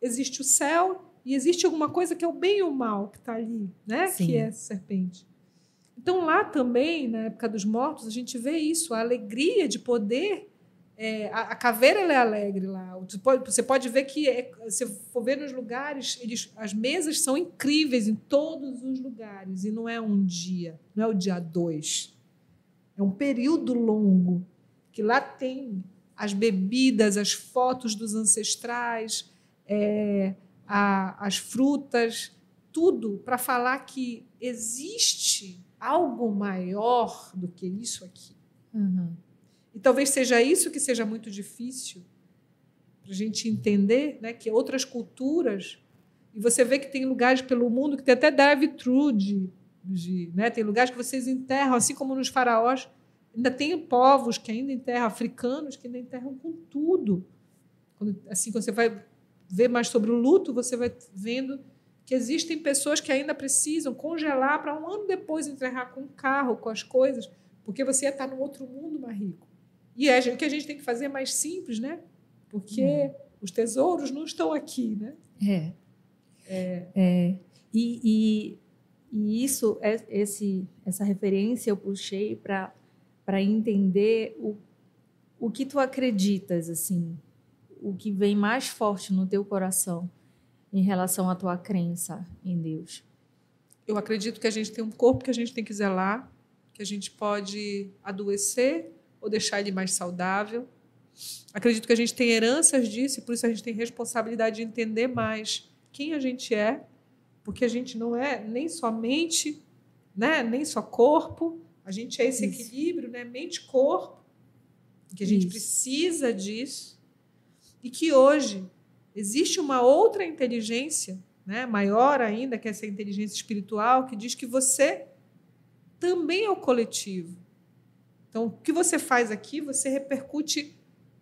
existe o céu e existe alguma coisa que é o bem e o mal que está ali, né? Sim. Que é a serpente. Então, lá também, na época dos mortos, a gente vê isso, a alegria de poder. É, a, a, caveira é alegre lá. Você pode, você pode ver que, é, se for ver nos lugares, eles, as mesas são incríveis em todos os lugares. E não é um dia, não é o dia dois. É um período longo. Que lá tem as bebidas, as fotos dos ancestrais, é, a, as frutas, tudo para falar que existe algo maior do que isso aqui. Uhum. E talvez seja isso que seja muito difícil para a gente entender, né, que outras culturas e você vê que tem lugares pelo mundo que tem até drive-thru de, de, né, tem lugares que vocês enterram, assim como nos faraós, ainda tem povos que ainda enterram, africanos que ainda enterram com tudo. Quando, assim, quando você vai ver mais sobre o luto, você vai vendo que existem pessoas que ainda precisam congelar para um ano depois enterrar com o carro, com as coisas, porque você ia estar num outro mundo mais rico. E é, o que a gente tem que fazer é mais simples, né? Porque é. os tesouros não estão aqui, né? É. É. é. E, e, e, isso, é, esse, essa referência eu puxei para entender o, o que tu acreditas, assim, o que vem mais forte no teu coração em relação à tua crença em Deus? Eu acredito que a gente tem um corpo que a gente tem que zelar, que a gente pode adoecer ou deixar ele mais saudável. Acredito que a gente tem heranças disso e por isso a gente tem responsabilidade de entender mais quem a gente é, porque a gente não é nem somente, né, nem só corpo, a gente é esse isso. equilíbrio, né, mente-corpo, que a gente isso. precisa disso e que hoje existe uma outra inteligência, né, maior ainda, que é essa inteligência espiritual, que diz que você também é o coletivo. Então, o que você faz aqui, você repercute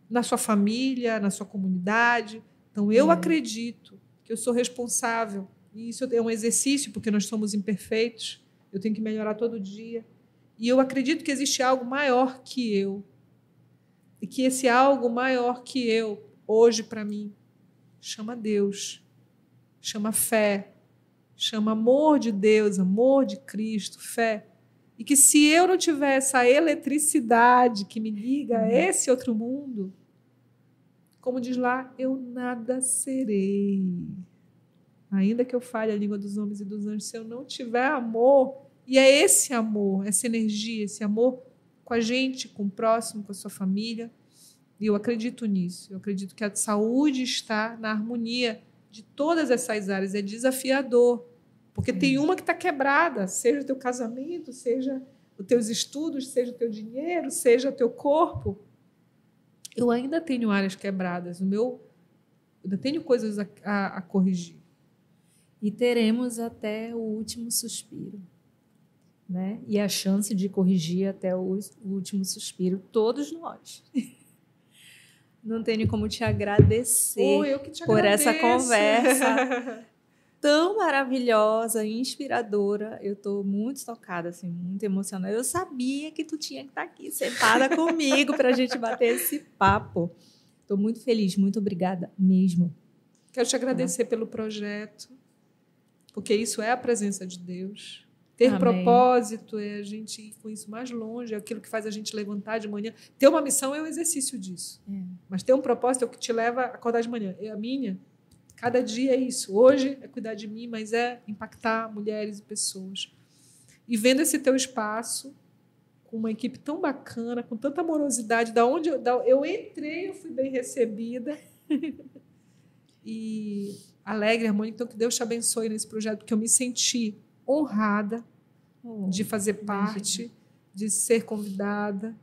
na sua família, na sua comunidade. Então, eu é. acredito que eu sou responsável. E isso é um exercício, porque nós somos imperfeitos. Eu tenho que melhorar todo dia. E eu acredito que existe algo maior que eu. E que esse algo maior que eu, hoje para mim, chama Deus, chama fé, chama amor de Deus, amor de Cristo, fé. E que se eu não tiver essa eletricidade que me liga a uhum. esse outro mundo, como diz lá, eu nada serei. Ainda que eu fale a língua dos homens e dos anjos, se eu não tiver amor, e é esse amor, essa energia, esse amor com a gente, com o próximo, com a sua família. E eu acredito nisso. Eu acredito que a saúde está na harmonia de todas essas áreas. É desafiador. Porque tem uma que está quebrada, seja o teu casamento, seja os teus estudos, seja o teu dinheiro, seja o teu corpo. Eu ainda tenho áreas quebradas, o meu, eu ainda tenho coisas a, a, a corrigir. E teremos até o último suspiro. Né? E a chance de corrigir até o, o último suspiro, todos nós. Não tenho como te agradecer oh, te por essa conversa. tão maravilhosa, inspiradora. Eu estou muito tocada, assim, muito emocionada. Eu sabia que tu tinha que estar tá aqui sentada comigo para a gente bater esse papo. Estou muito feliz, muito obrigada mesmo. Quero te agradecer ah. pelo projeto, porque isso é a presença de Deus. Ter Amém. propósito é a gente ir com isso mais longe, é aquilo que faz a gente levantar de manhã. Ter uma missão é o um exercício disso. É. Mas ter um propósito é o que te leva a acordar de manhã. É a minha Cada dia é isso. Hoje é cuidar de mim, mas é impactar mulheres e pessoas. E vendo esse teu espaço, com uma equipe tão bacana, com tanta amorosidade, da onde eu, da, eu entrei, eu fui bem recebida. e alegre, harmônica. Então, que Deus te abençoe nesse projeto, porque eu me senti honrada oh, de fazer parte, imagina. de ser convidada.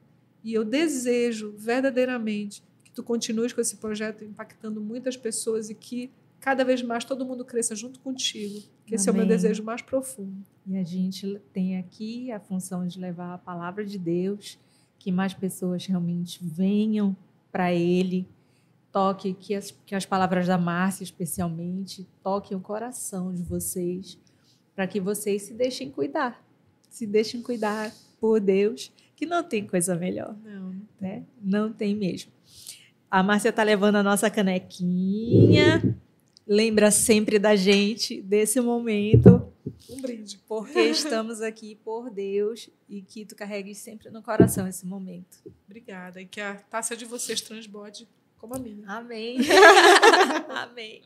E eu desejo verdadeiramente que tu continues com esse projeto impactando muitas pessoas e que cada vez mais todo mundo cresça junto contigo. Que esse é o meu desejo mais profundo. E a gente tem aqui a função de levar a palavra de Deus, que mais pessoas realmente venham para Ele, toque que as, que as palavras da Márcia, especialmente, toquem o coração de vocês, para que vocês se deixem cuidar, se deixem cuidar por Deus, que não tem coisa melhor. Não, né? não tem mesmo. A Márcia está levando a nossa canequinha lembra sempre da gente, desse momento. Um brinde. Porque estamos aqui por Deus e que tu carregues sempre no coração esse momento. Obrigada. E que a taça de vocês transborde como a minha. Amém. Amém.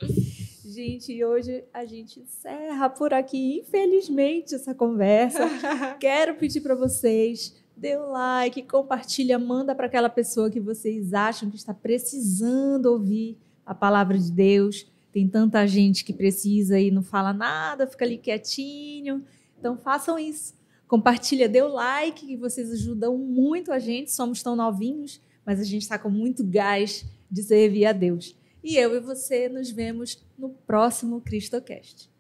Gente, hoje a gente encerra por aqui, infelizmente, essa conversa. Quero pedir para vocês, dê um like, compartilha, manda para aquela pessoa que vocês acham que está precisando ouvir a palavra de Deus tem tanta gente que precisa e não fala nada, fica ali quietinho. Então façam isso. Compartilha, dê o like, que vocês ajudam muito a gente. Somos tão novinhos, mas a gente está com muito gás de servir a Deus. E eu e você nos vemos no próximo CristoCast.